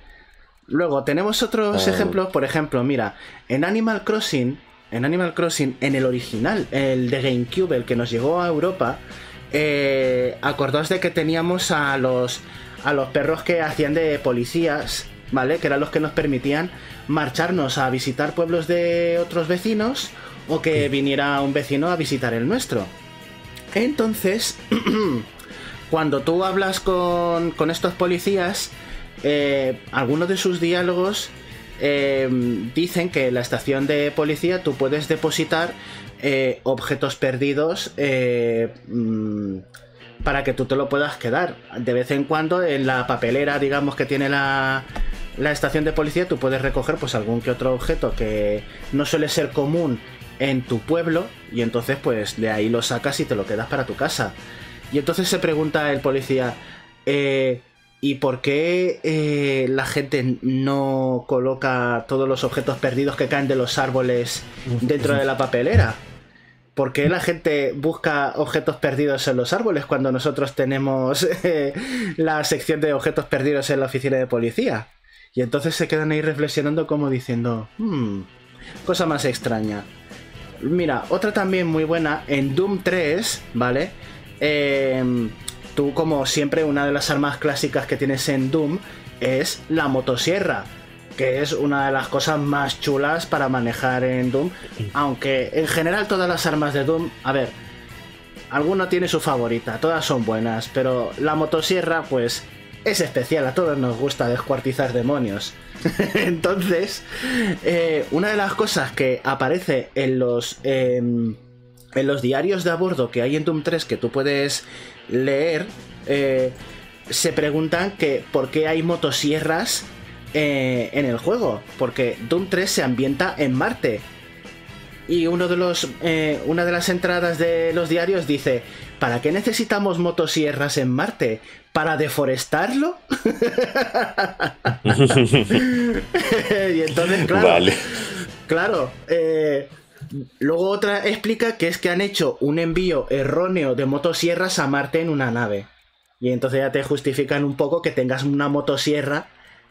Luego, tenemos otros oh. ejemplos, por ejemplo, mira, en Animal Crossing, en Animal Crossing, en el original, el de GameCube, el que nos llegó a Europa, eh, acordaos de que teníamos a los a los perros que hacían de policías, ¿vale? Que eran los que nos permitían marcharnos a visitar pueblos de otros vecinos o que viniera un vecino a visitar el nuestro. Entonces, cuando tú hablas con, con estos policías, eh, algunos de sus diálogos eh, dicen que en la estación de policía tú puedes depositar eh, objetos perdidos mm, para que tú te lo puedas quedar. De vez en cuando en la papelera, digamos, que tiene la, la estación de policía, tú puedes recoger pues algún que otro objeto que no suele ser común en tu pueblo y entonces pues de ahí lo sacas y te lo quedas para tu casa. Y entonces se pregunta el policía, eh, ¿y por qué eh, la gente no coloca todos los objetos perdidos que caen de los árboles dentro de la papelera? ¿Por qué la gente busca objetos perdidos en los árboles cuando nosotros tenemos eh, la sección de objetos perdidos en la oficina de policía? Y entonces se quedan ahí reflexionando como diciendo, hmm, cosa más extraña. Mira, otra también muy buena, en Doom 3, ¿vale? Em, tú como siempre una de las armas clásicas que tienes en Doom es la motosierra que es una de las cosas más chulas para manejar en Doom. Aunque en general todas las armas de Doom, a ver, alguno tiene su favorita, todas son buenas, pero la motosierra pues es especial, a todos nos gusta descuartizar demonios. Entonces, eh, una de las cosas que aparece en los, em, en los diarios de a bordo que hay en Doom 3 que tú puedes leer, eh, se preguntan que por qué hay motosierras eh, en el juego, porque Doom 3 se ambienta en Marte. Y uno de los, eh, una de las entradas de los diarios dice, ¿para qué necesitamos motosierras en Marte? ¿Para deforestarlo? y entonces, claro, claro eh, luego otra explica que es que han hecho un envío erróneo de motosierras a Marte en una nave. Y entonces ya te justifican un poco que tengas una motosierra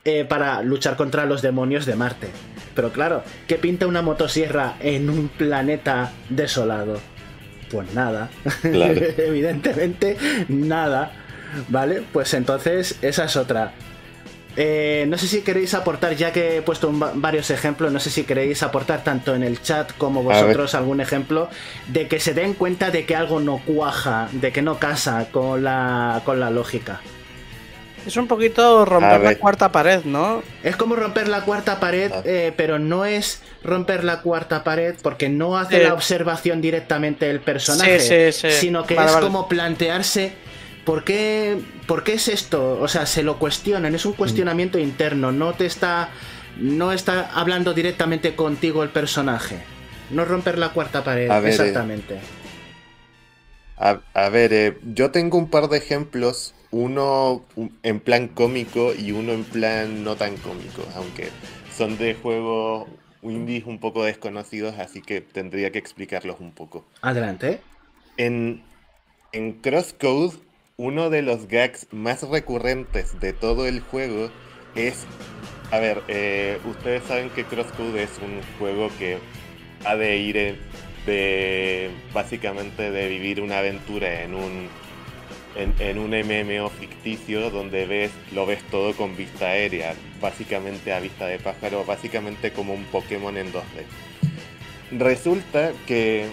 eh, para luchar contra los demonios de Marte. Pero claro, ¿qué pinta una motosierra en un planeta desolado? Pues nada. Evidentemente, nada. ¿Vale? Pues entonces, esa es otra. Eh, no sé si queréis aportar, ya que he puesto varios ejemplos, no sé si queréis aportar tanto en el chat como vosotros algún ejemplo de que se den cuenta de que algo no cuaja, de que no casa con la, con la lógica. Es un poquito romper la cuarta pared, ¿no? Es como romper la cuarta pared, ah. eh, pero no es romper la cuarta pared porque no hace la observación directamente el personaje, sino que es como plantearse ¿por qué, ¿por qué es esto? O sea, se lo cuestionan, es un cuestionamiento interno, no te está, no está hablando directamente contigo el personaje. No romper la cuarta pared, A ver, eh, exactamente. A, a ver, eh, yo tengo un par de ejemplos, uno un- en plan cómico y uno en plan no tan cómico, aunque son de juegos indies un poco desconocidos, así que tendría que explicarlos un poco. Adelante. En, en Crosscode, uno de los gags más recurrentes de todo el juego es... A ver, eh, ustedes saben que Crosscode es un juego que ha de ir en- de... básicamente de vivir una aventura en un... En, un MMO ficticio donde ves, lo ves todo con vista aérea, básicamente a vista de pájaro, básicamente como un Pokémon en 2D. Resulta que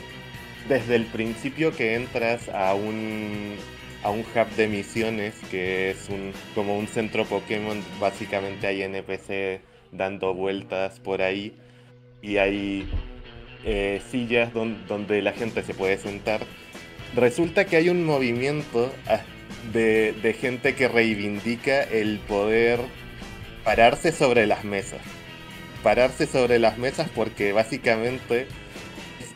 desde el principio que entras a un, a un hub de misiones, que es un, como un centro Pokémon, básicamente hay NPC dando vueltas por ahí y hay eh, sillas don- donde la gente se puede sentar. Resulta que hay un movimiento ah, de, gente que reivindica el poder pararse sobre las mesas. Pararse sobre las mesas porque básicamente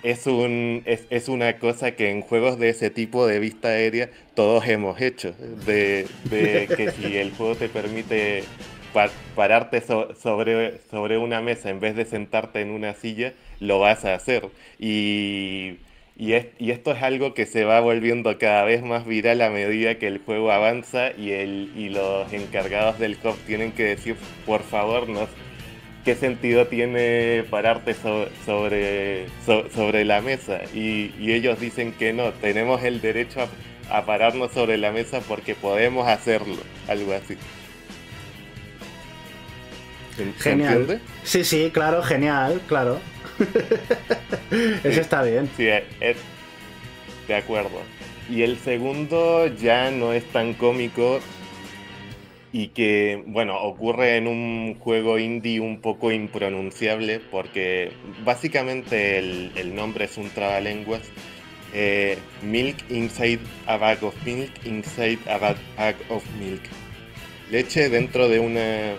es, un, es, es una cosa que en juegos de ese tipo de vista aérea todos hemos hecho. De, que si el juego te permite pa- pararte so- sobre, sobre una mesa en vez de sentarte en una silla, lo vas a hacer. Y, y, es- y esto es algo que se va volviendo cada vez más viral a medida que el juego avanza y, el, y los encargados del hub tienen que decir, por favor, nos, ¿qué sentido tiene pararte so- sobre, so- sobre la mesa? Y, y ellos dicen que no, tenemos el derecho a, a pararnos sobre la mesa porque podemos hacerlo, algo así. ¿Se- se Genial. entiende? Sí, sí, claro, genial, claro. Sí. está bien. Sí, es- es- de acuerdo. Y el segundo ya no es tan cómico y que, bueno, ocurre en un juego indie un poco impronunciable porque básicamente el, nombre es un trabalenguas. Eh, milk inside a bag of milk, inside a bag of milk. Leche dentro de una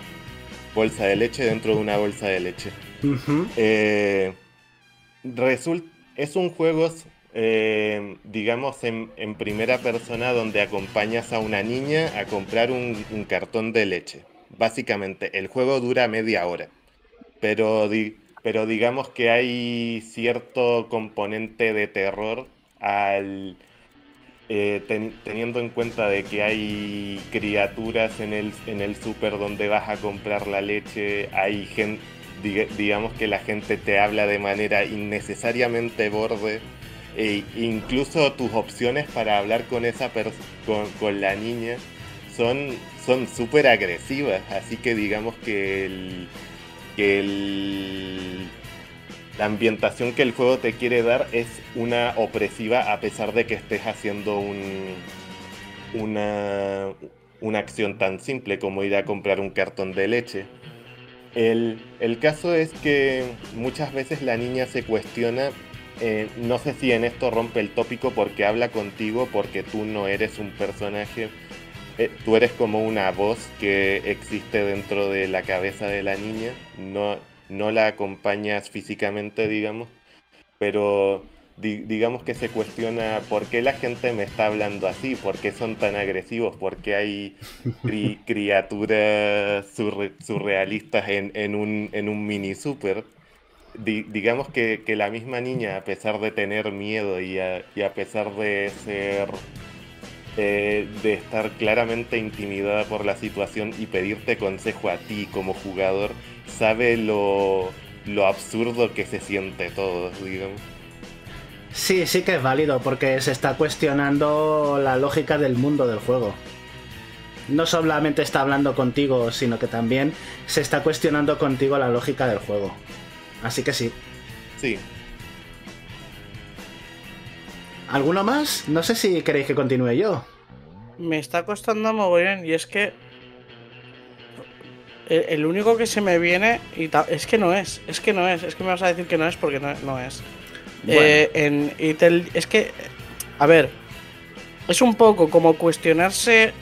bolsa de leche, dentro de una bolsa de leche. Result- es un juego, eh, digamos, en, primera persona donde acompañas a una niña a comprar un, cartón de leche. Básicamente, el juego dura media hora. Pero, pero digamos que hay cierto componente de terror al... eh, ten- teniendo en cuenta de que hay criaturas en el, en el súper donde vas a comprar la leche, hay gente, digamos que la gente te habla de manera innecesariamente borde, e incluso tus opciones para hablar con esa con, con la niña son son súper agresivas, así que digamos que el, que el la ambientación que el juego te quiere dar es una opresiva a pesar de que estés haciendo un, una, una acción tan simple como ir a comprar un cartón de leche. El, el caso es que muchas veces la niña se cuestiona, eh, no sé si en esto rompe el tópico porque habla contigo, porque tú no eres un personaje, eh, tú eres como una voz que existe dentro de la cabeza de la niña, no, no la acompañas físicamente, digamos, pero di- digamos que se cuestiona por qué la gente me está hablando así, por qué son tan agresivos, por qué hay cri- criaturas surre- surrealistas en, en un, en un mini super. Di- digamos que, que la misma niña, a pesar de tener miedo y a, y a pesar de ser eh, de estar claramente intimidada por la situación y pedirte consejo a ti como jugador, sabe lo, lo absurdo que se siente todo, digamos. Sí, sí que es válido porque se está cuestionando la lógica del mundo del juego. No solamente está hablando contigo, sino que también se está cuestionando contigo la lógica del juego. Así que sí. Sí, ¿Alguno más? No sé si queréis que continúe yo. Me está costando mogollón y es que. El, único que se me viene. Y es que no es. Es que no es. Es que me vas a decir que no es porque no, no es. Bueno. Eh, en Itel. Es que. A ver. es un poco como cuestionarse.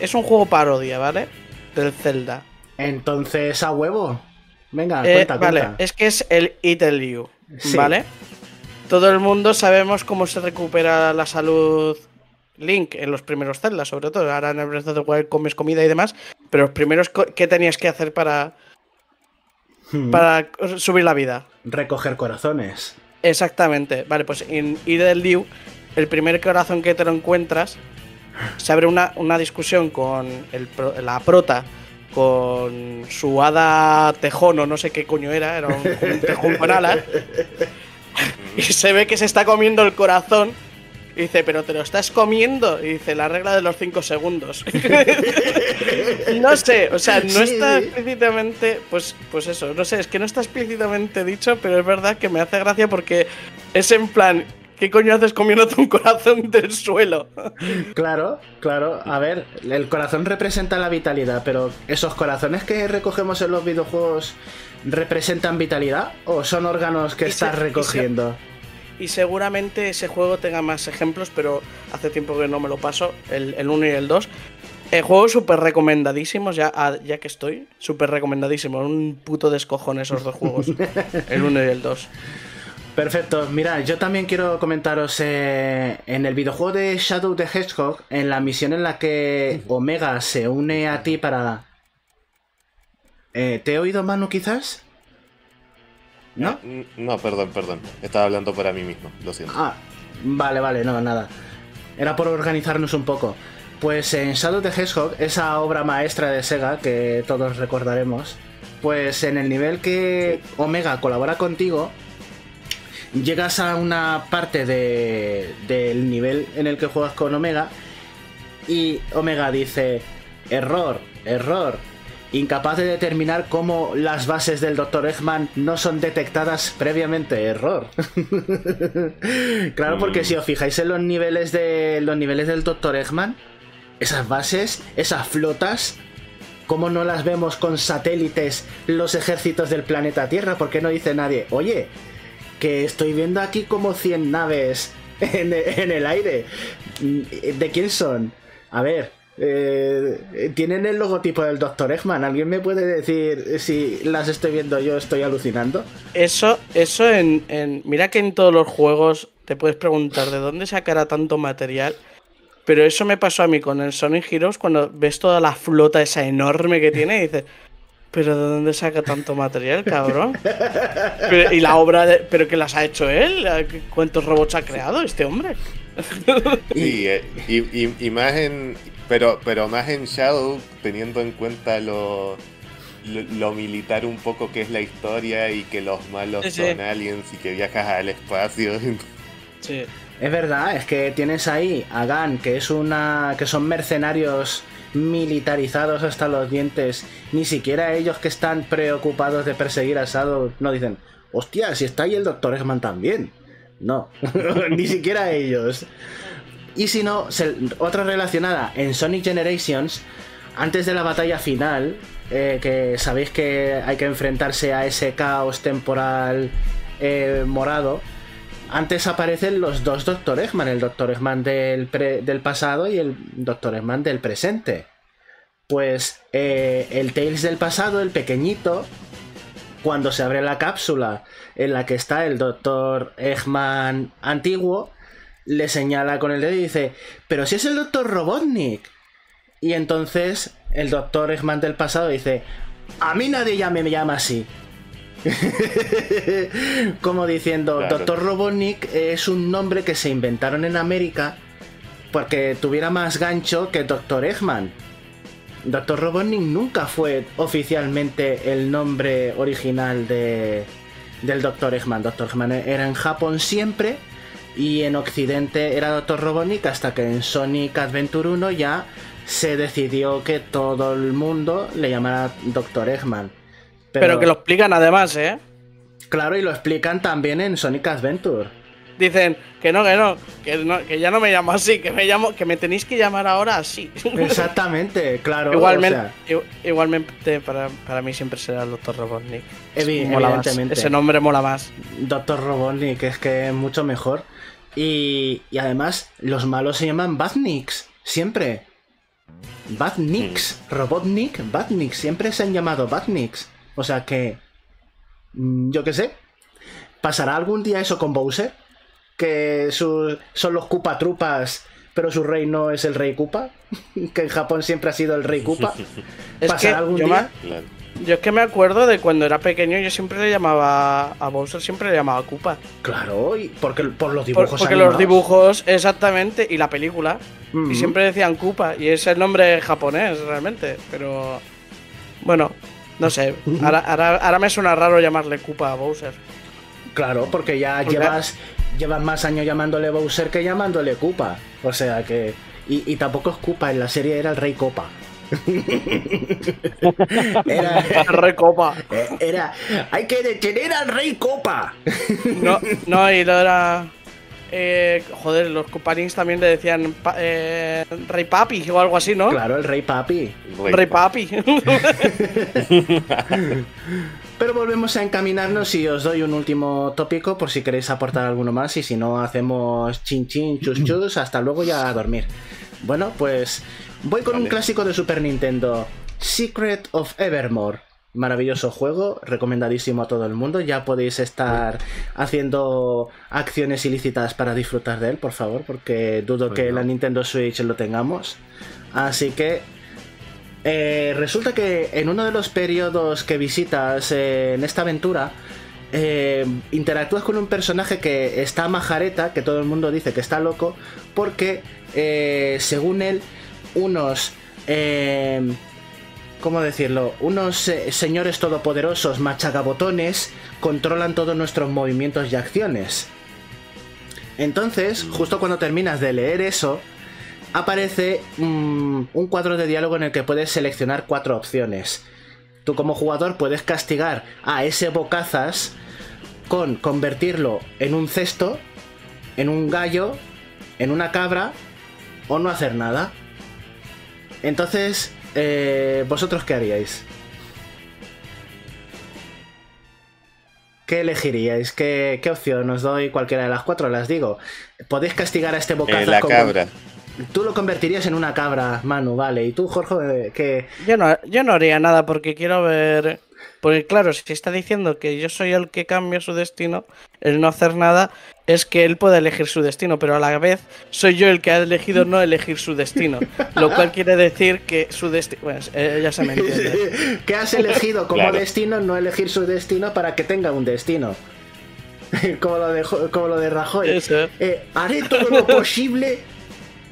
Es un juego parodia, ¿vale? Del Zelda. Entonces, a huevo. Venga, Eh, cuenta, vale, cuenta. es que es el It'll You, Sí. ¿vale? Todo el mundo sabemos cómo se recupera la salud Link en los primeros Zelda, sobre todo. Ahora en el Breath of the Wild comes comida y demás. Pero los primeros, ¿qué tenías que hacer para, Hmm. para subir la vida? Recoger corazones. Exactamente. Vale, pues en Idle Liu, el primer corazón que te lo encuentras, se abre una, una discusión con el la prota, con su hada tejón o no sé qué coño era, era un, un tejón con alas, y se ve que se está comiendo el corazón. Y dice, pero te lo estás comiendo. Y dice, la regla de los 5 segundos. no sé, o sea, no Sí, está explícitamente. Pues, pues eso, no sé, es que no está explícitamente dicho, pero es verdad que me hace gracia porque es en plan, ¿qué coño haces comiéndote un corazón del suelo? Claro, claro. A ver, el corazón representa la vitalidad, pero ¿esos corazones que recogemos en los videojuegos representan vitalidad? ¿O son órganos que Y estás se- recogiendo? Y seguramente ese juego tenga más ejemplos, pero hace tiempo que no me lo paso, el, el 1 y el 2. El juego súper recomendadísimos, ya, ah, ya que estoy, súper recomendadísimo. Un puto descojón esos dos juegos, el 1 y el 2. Perfecto, mira, yo también quiero comentaros eh, en el videojuego de Shadow the Hedgehog, en la misión en la que Omega se une a ti para... Eh, ¿Te he oído, Manu, quizás? ¿No? Mm, No, perdón, perdón. Estaba hablando para mí mismo, lo siento. Ah, vale, vale, no, nada. Era por organizarnos un poco. Pues en Shadow the Hedgehog, esa obra maestra de Sega que todos recordaremos, pues en el nivel que Omega colabora contigo, llegas a una parte de- del nivel en el que juegas con Omega y Omega dice, error, error, incapaz de determinar cómo las bases del Dr. Eggman no son detectadas previamente, error. claro, porque Mm. si os fijáis en los niveles de los niveles del Dr. Eggman, esas bases, esas flotas, ¿cómo no las vemos con satélites los ejércitos del planeta Tierra? ¿Por qué no dice nadie, oye, que estoy viendo aquí como 100 naves en, en el aire? ¿De quién son? A ver, eh, tienen el logotipo del Dr. Eggman. ¿Alguien me puede decir si las estoy viendo yo, estoy alucinando? Eso, eso en, en- Mira que en todos los juegos te puedes preguntar de dónde sacará tanto material. Pero eso me pasó a mí con el Sonic Heroes cuando ves toda la flota esa enorme que tiene y dices, ¿pero de dónde saca tanto material, cabrón? Pero- y la obra, de, ¿pero que las ha hecho él? ¿Cuántos robots ha creado este hombre? Sí, eh, y, y- y más en. Pero, pero más en Shadow, teniendo en cuenta lo, lo, lo militar un poco que es la historia y que los malos Sí, sí. son aliens y que viajas al espacio. Sí. Es verdad, es que tienes ahí a Gan, que es una. que son mercenarios militarizados hasta los dientes. Ni siquiera ellos que están preocupados de perseguir a Shadow no dicen, hostia, si está ahí el Dr. Eggman también. No, ni siquiera ellos. Y si no, otra relacionada, en Sonic Generations, antes de la batalla final, eh, que sabéis que hay que enfrentarse a ese caos temporal eh, morado, antes aparecen los dos Dr. Eggman, el Dr. Eggman del, del pasado y el Dr. Eggman del presente. Pues eh, el Tails del pasado, el pequeñito, cuando se abre la cápsula en la que está el Dr. Eggman antiguo, le señala con el dedo y dice, pero si es el Dr. Robotnik. Y entonces el Dr. Eggman del pasado dice, a mí nadie ya me llama así. Como diciendo, Claro. Dr. Robotnik es un nombre que se inventaron en América porque tuviera más gancho que Dr. Eggman. Dr. Robotnik nunca fue oficialmente el nombre original de, del Dr. Eggman. Dr. Eggman era en Japón siempre y en Occidente era Dr. Robotnik hasta que en Sonic Adventure 1 ya se decidió que todo el mundo le llamara Dr. Eggman. Pero, que lo explican además, ¿eh? Claro, y lo explican también en Sonic Adventure. Dicen que no, que no, que no, que ya no me llamo así, que me llamo, que me tenéis que llamar ahora así. Exactamente, claro. igualmente, o sea, i- igualmente para, para mí siempre será el Dr. Robotnik. Evi- Mola más, evidentemente. Ese nombre mola más. Dr. Robotnik es que es mucho mejor. Y, y además, los malos se llaman Badniks, siempre. Badniks, Robotnik, Badniks, siempre se han llamado Badniks. O sea que. mm, Yo qué sé. ¿Pasará algún día eso con Bowser? Que su- son los Koopa Trupas, pero su rey no es el rey Koopa. que en Japón siempre ha sido el rey Koopa. Es ¿Pasará que algún día? Claro. Yo es que me acuerdo de cuando era pequeño, yo siempre le llamaba a Bowser, siempre le llamaba Koopa. Claro, y porque, por los Por- dibujos porque animados. los dibujos, exactamente, y la película. Y siempre decían Koopa, y es el nombre japonés realmente, pero. Bueno, no sé. Ahora, ahora, ahora me suena raro llamarle Koopa a Bowser. Claro, porque ya Porque- llevas, llevas más años llamándole Bowser que llamándole Koopa. O sea que. Y, y tampoco es Koopa, en la serie era el Rey Copa. Era, Rey Copa. era. Hay que detener al Rey Copa. No, no, y lo era. eh, joder, los Copanings también le decían pa- eh, Rey Papi o algo así, ¿no? Claro, el Rey Papi. Rey Papi. Pero volvemos a encaminarnos y os doy un último tópico por si queréis aportar alguno más y si no hacemos chin chin chus chus hasta luego ya a dormir. Bueno, pues voy con un clásico de Super Nintendo, Secret of Evermore. Maravilloso juego, recomendadísimo a todo el mundo. Ya podéis estar haciendo acciones ilícitas para disfrutar de él, por favor, porque dudo Pues que no. la Nintendo Switch lo tengamos. Así que eh, resulta que en uno de los periodos que visitas eh, en esta aventura, eh, interactúas con un personaje que está majareta, que todo el mundo dice que está loco, porque eh, según él, unos... eh, ¿Cómo decirlo? Unos eh, señores todopoderosos machagabotones controlan todos nuestros movimientos y acciones. Entonces, justo cuando terminas de leer eso, aparece mm, un cuadro de diálogo en el que puedes seleccionar cuatro opciones. Tú como jugador puedes castigar a ese bocazas con convertirlo en un cesto, en un gallo, en una cabra o no hacer nada. Entonces, eh, ¿vosotros qué haríais? ¿Qué elegiríais? ¿Qué, qué opción? Os doy cualquiera de las cuatro, las digo. Podéis castigar a este Eh, bocazas la con- cabra. Tú lo convertirías en una cabra, Manu, vale. ¿Y tú, Jorge, qué? Yo no, yo no haría nada porque quiero ver. Porque, claro, si está diciendo que yo soy el que cambia su destino, el no hacer nada, es que él puede elegir su destino, pero a la vez soy yo el que ha elegido no elegir su destino. Lo cual quiere decir que su destino. Pues eh, ya se me entiende. ¿Qué has elegido como Claro. destino no elegir su destino para que tenga un destino? como, lo de, como lo de Rajoy. Eso. Eh, haré todo lo posible,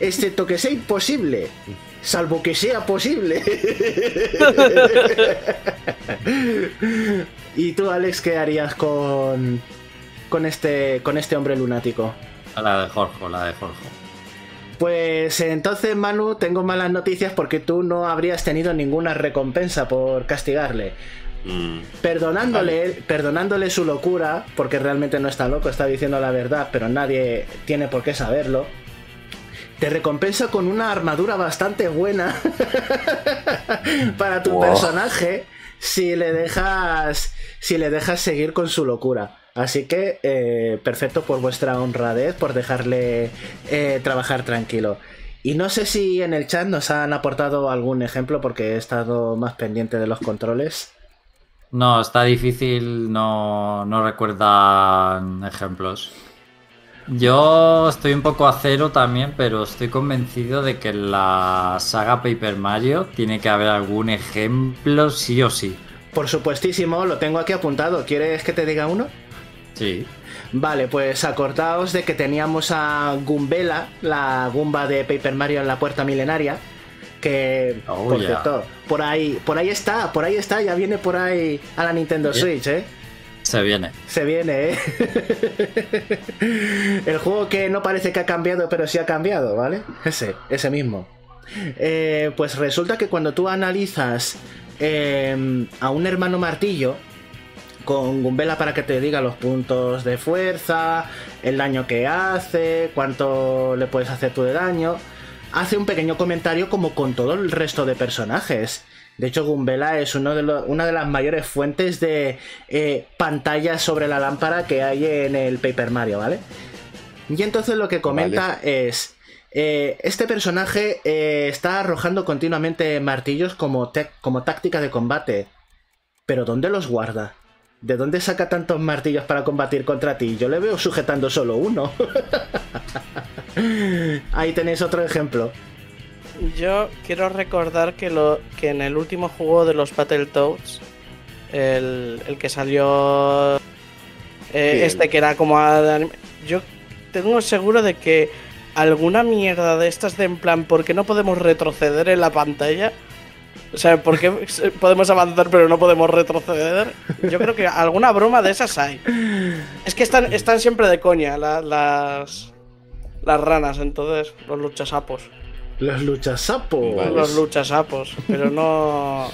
excepto que sea imposible. Salvo que sea posible. ¿Y tú, Alex, qué harías con, con, este, con este hombre lunático? La de Jorge, la de Jorge. Pues entonces, Manu, tengo malas noticias porque tú no habrías tenido ninguna recompensa por castigarle. Mm, Perdonándole, perdonándole su locura, porque realmente no está loco, está diciendo la verdad, pero nadie tiene por qué saberlo. Te recompensa con una armadura bastante buena para tu Wow. personaje si le dejas si le dejas seguir con su locura. Así que eh, perfecto por vuestra honradez, por dejarle eh, trabajar tranquilo. Y no sé si en el chat nos han aportado algún ejemplo porque he estado más pendiente de los controles. No, está difícil, no, no recuerdan ejemplos. Yo estoy un poco a cero también, pero estoy convencido de que en la saga Paper Mario tiene que haber algún ejemplo sí o sí. Por supuestísimo, lo tengo aquí apuntado. ¿Quieres que te diga uno? Sí. Vale, pues acordaos de que teníamos a Gumbela, la Gumba de Paper Mario en la puerta milenaria. Que, Oh, por yeah. cierto, por ahí, por ahí está, por ahí está, ya viene por ahí a la Nintendo. Switch, ¿eh? Se viene. Se viene, ¿eh? El juego que no parece que ha cambiado, pero sí ha cambiado, ¿vale? Ese, ese mismo. Eh, pues resulta que cuando tú analizas eh, a un hermano martillo con Gumbela para que te diga los puntos de fuerza, el daño que hace, cuánto le puedes hacer tú de daño, hace un pequeño comentario como con todo el resto de personajes. De hecho, Gumbela es uno de lo- una de las mayores fuentes de eh, pantallas sobre la lámpara que hay en el Paper Mario, ¿vale? Y entonces lo que comenta es... eh, este personaje eh, está arrojando continuamente martillos como, como táctica de combate. Pero ¿dónde los guarda? ¿De dónde saca tantos martillos para combatir contra ti? Yo le veo sujetando solo uno. Ahí tenéis otro ejemplo. Yo quiero recordar que, lo, que en el último juego de los Battletoads, el, el que salió. eh, este que era como. Yo tengo seguro de que alguna mierda de estas de en plan, ¿por qué no podemos retroceder en la pantalla? O sea, ¿por qué podemos avanzar pero no podemos retroceder? Yo creo que alguna broma de esas hay. Es que están, están siempre de coña la- las, las ranas, entonces, los luchasapos. Los luchasapos. Vale. Los luchasapos, pero no.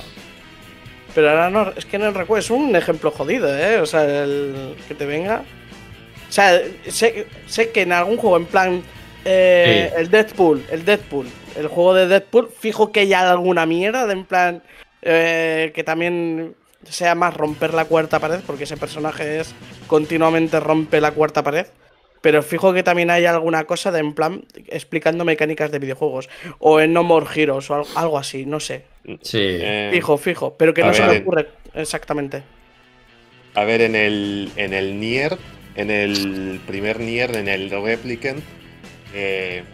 Pero ahora no. Es que no recuerdo. Es un ejemplo jodido, ¿eh? O sea, el que te venga. O sea, sé, sé que en algún juego, en plan. eh, Sí. El Deadpool, el Deadpool. El juego de Deadpool, fijo que hay alguna mierda de en plan. eh, que también sea más romper la cuarta pared, porque ese personaje es. continuamente rompe la cuarta pared. Pero fijo que también hay alguna cosa de en plan explicando mecánicas de videojuegos. O en No More Heroes o al- algo así, no sé. Sí. Eh, Fijo, fijo. Pero que a no se me ocurre exactamente. A ver, en el, en el Nier, en el primer Nier, en el Replicant, eh,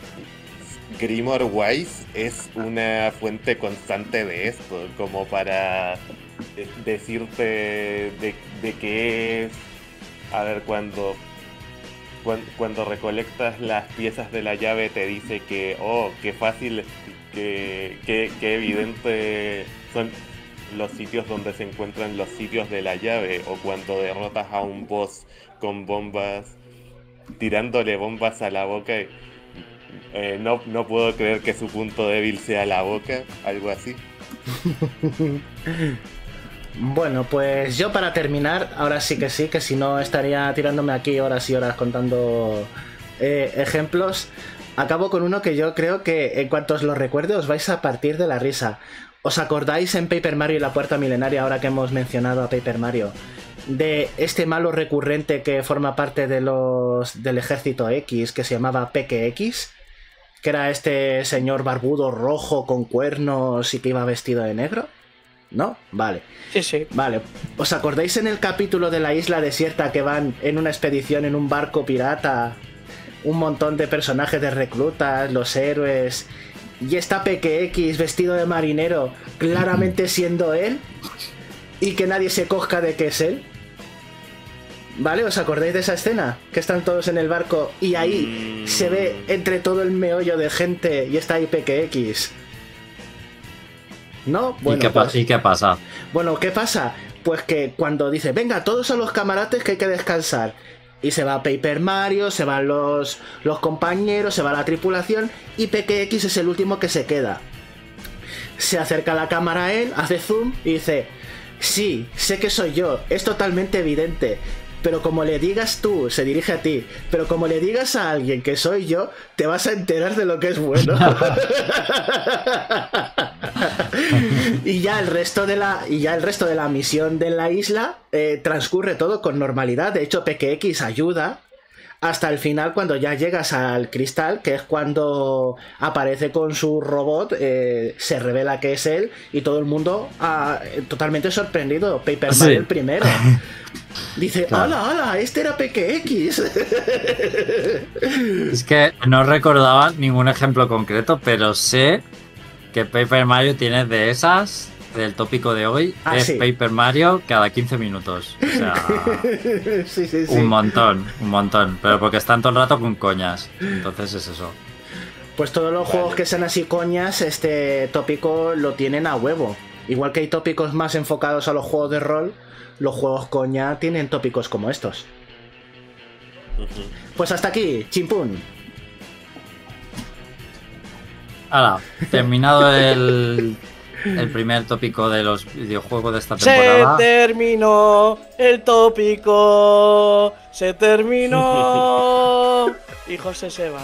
Grimoire Wise es una fuente constante de esto, como para de- decirte de, de qué es. A ver, cuando, cuan- cuando recolectas las piezas de la llave te dice que, oh, qué fácil, que, que, que evidente son los sitios donde se encuentran los sitios de la llave o cuando derrotas a un boss con bombas, tirándole bombas a la boca. eh, no, no puedo creer que su punto débil sea la boca, algo así. Bueno, pues yo para terminar, ahora sí que sí, que si no estaría tirándome aquí horas y horas contando eh, ejemplos. Acabo con uno que yo creo que en cuanto os lo recuerde os vais a partir de la risa. ¿Os acordáis en Paper Mario y la Puerta Milenaria, ahora que hemos mencionado a Paper Mario, de este malo recurrente que forma parte de los del ejército X, que se llamaba PKX? Que era este señor barbudo rojo con cuernos y que iba vestido de negro. ¿No? Vale. Sí, sí. Vale, ¿os acordáis en el capítulo de la isla desierta que van en una expedición en un barco pirata? Un montón de personajes de reclutas, los héroes. Y está PKX vestido de marinero, claramente siendo él. Y que nadie se cosca de que es él. ¿Vale? ¿Os acordáis de esa escena? Que están todos en el barco y ahí Mm. se ve entre todo el meollo de gente y está ahí PKX. ¿No? ¿Y, qué, pa- pues- y qué pasa? bueno, ¿qué pasa? Pues que cuando dice, venga, todos a los camarates que hay que descansar. Y se va Paper Mario, se van los, los compañeros, se va la tripulación y PKX es el último que se queda. Se acerca la cámara a él, hace zoom y dice, sí, sé que soy yo, es totalmente evidente. Pero como le digas tú, se dirige a ti, pero como le digas a alguien que soy yo, te vas a enterar de lo que es bueno. y ya el resto de la y ya el resto de la misión de la isla eh, transcurre todo con normalidad de hecho PKX ayuda hasta el final cuando ya llegas al cristal que es cuando aparece con su robot eh, se revela que es él y todo el mundo ah, totalmente sorprendido Paper Sí. Mario el primero dice Claro. hola hola este era PKX Es que no recordaba ningún ejemplo concreto, pero sé que Paper Mario tiene de esas, del tópico de hoy, Ah, es sí. Paper Mario cada 15 minutos. O sea, sí sí sí un montón, un montón. Pero porque están todo el rato con coñas. Entonces es eso. Pues todos los Vale. juegos que sean así coñas, este tópico lo tienen a huevo. Igual que hay tópicos más enfocados a los juegos de rol, los juegos coña tienen tópicos como estos. Pues hasta aquí, chimpún. Ahora, terminado el, el primer tópico de los videojuegos de esta Se temporada. terminó el tópico. Se terminó. y José se va.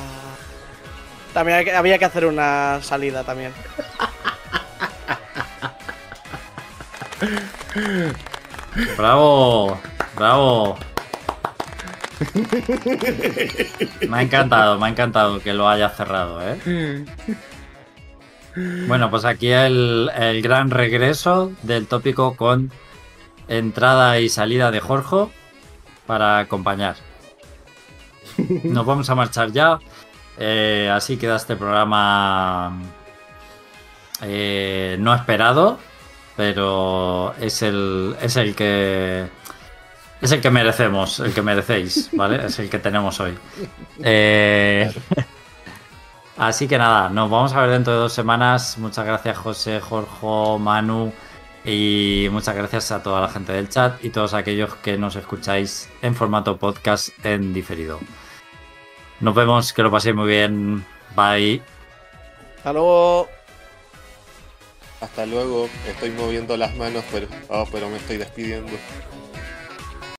También había que hacer una salida también. Bravo, bravo. Me ha encantado, me ha encantado que lo haya cerrado, ¿eh? Bueno, pues aquí el, el gran regreso del tópico con entrada y salida de Jorge para acompañar. Nos vamos a marchar ya. Eh, así queda este programa eh, no esperado, pero es el, es el que es el que merecemos, el que merecéis, ¿vale? Es el que tenemos hoy. Eh, así que nada, nos vamos a ver dentro de dos semanas. Muchas gracias José, Jorge, Manu y muchas gracias a toda la gente del chat y todos aquellos que nos escucháis en formato podcast en diferido. Nos vemos, que lo paséis muy bien. Bye. Hasta luego. Hasta luego. Estoy moviendo las manos, pero, oh, pero me estoy despidiendo.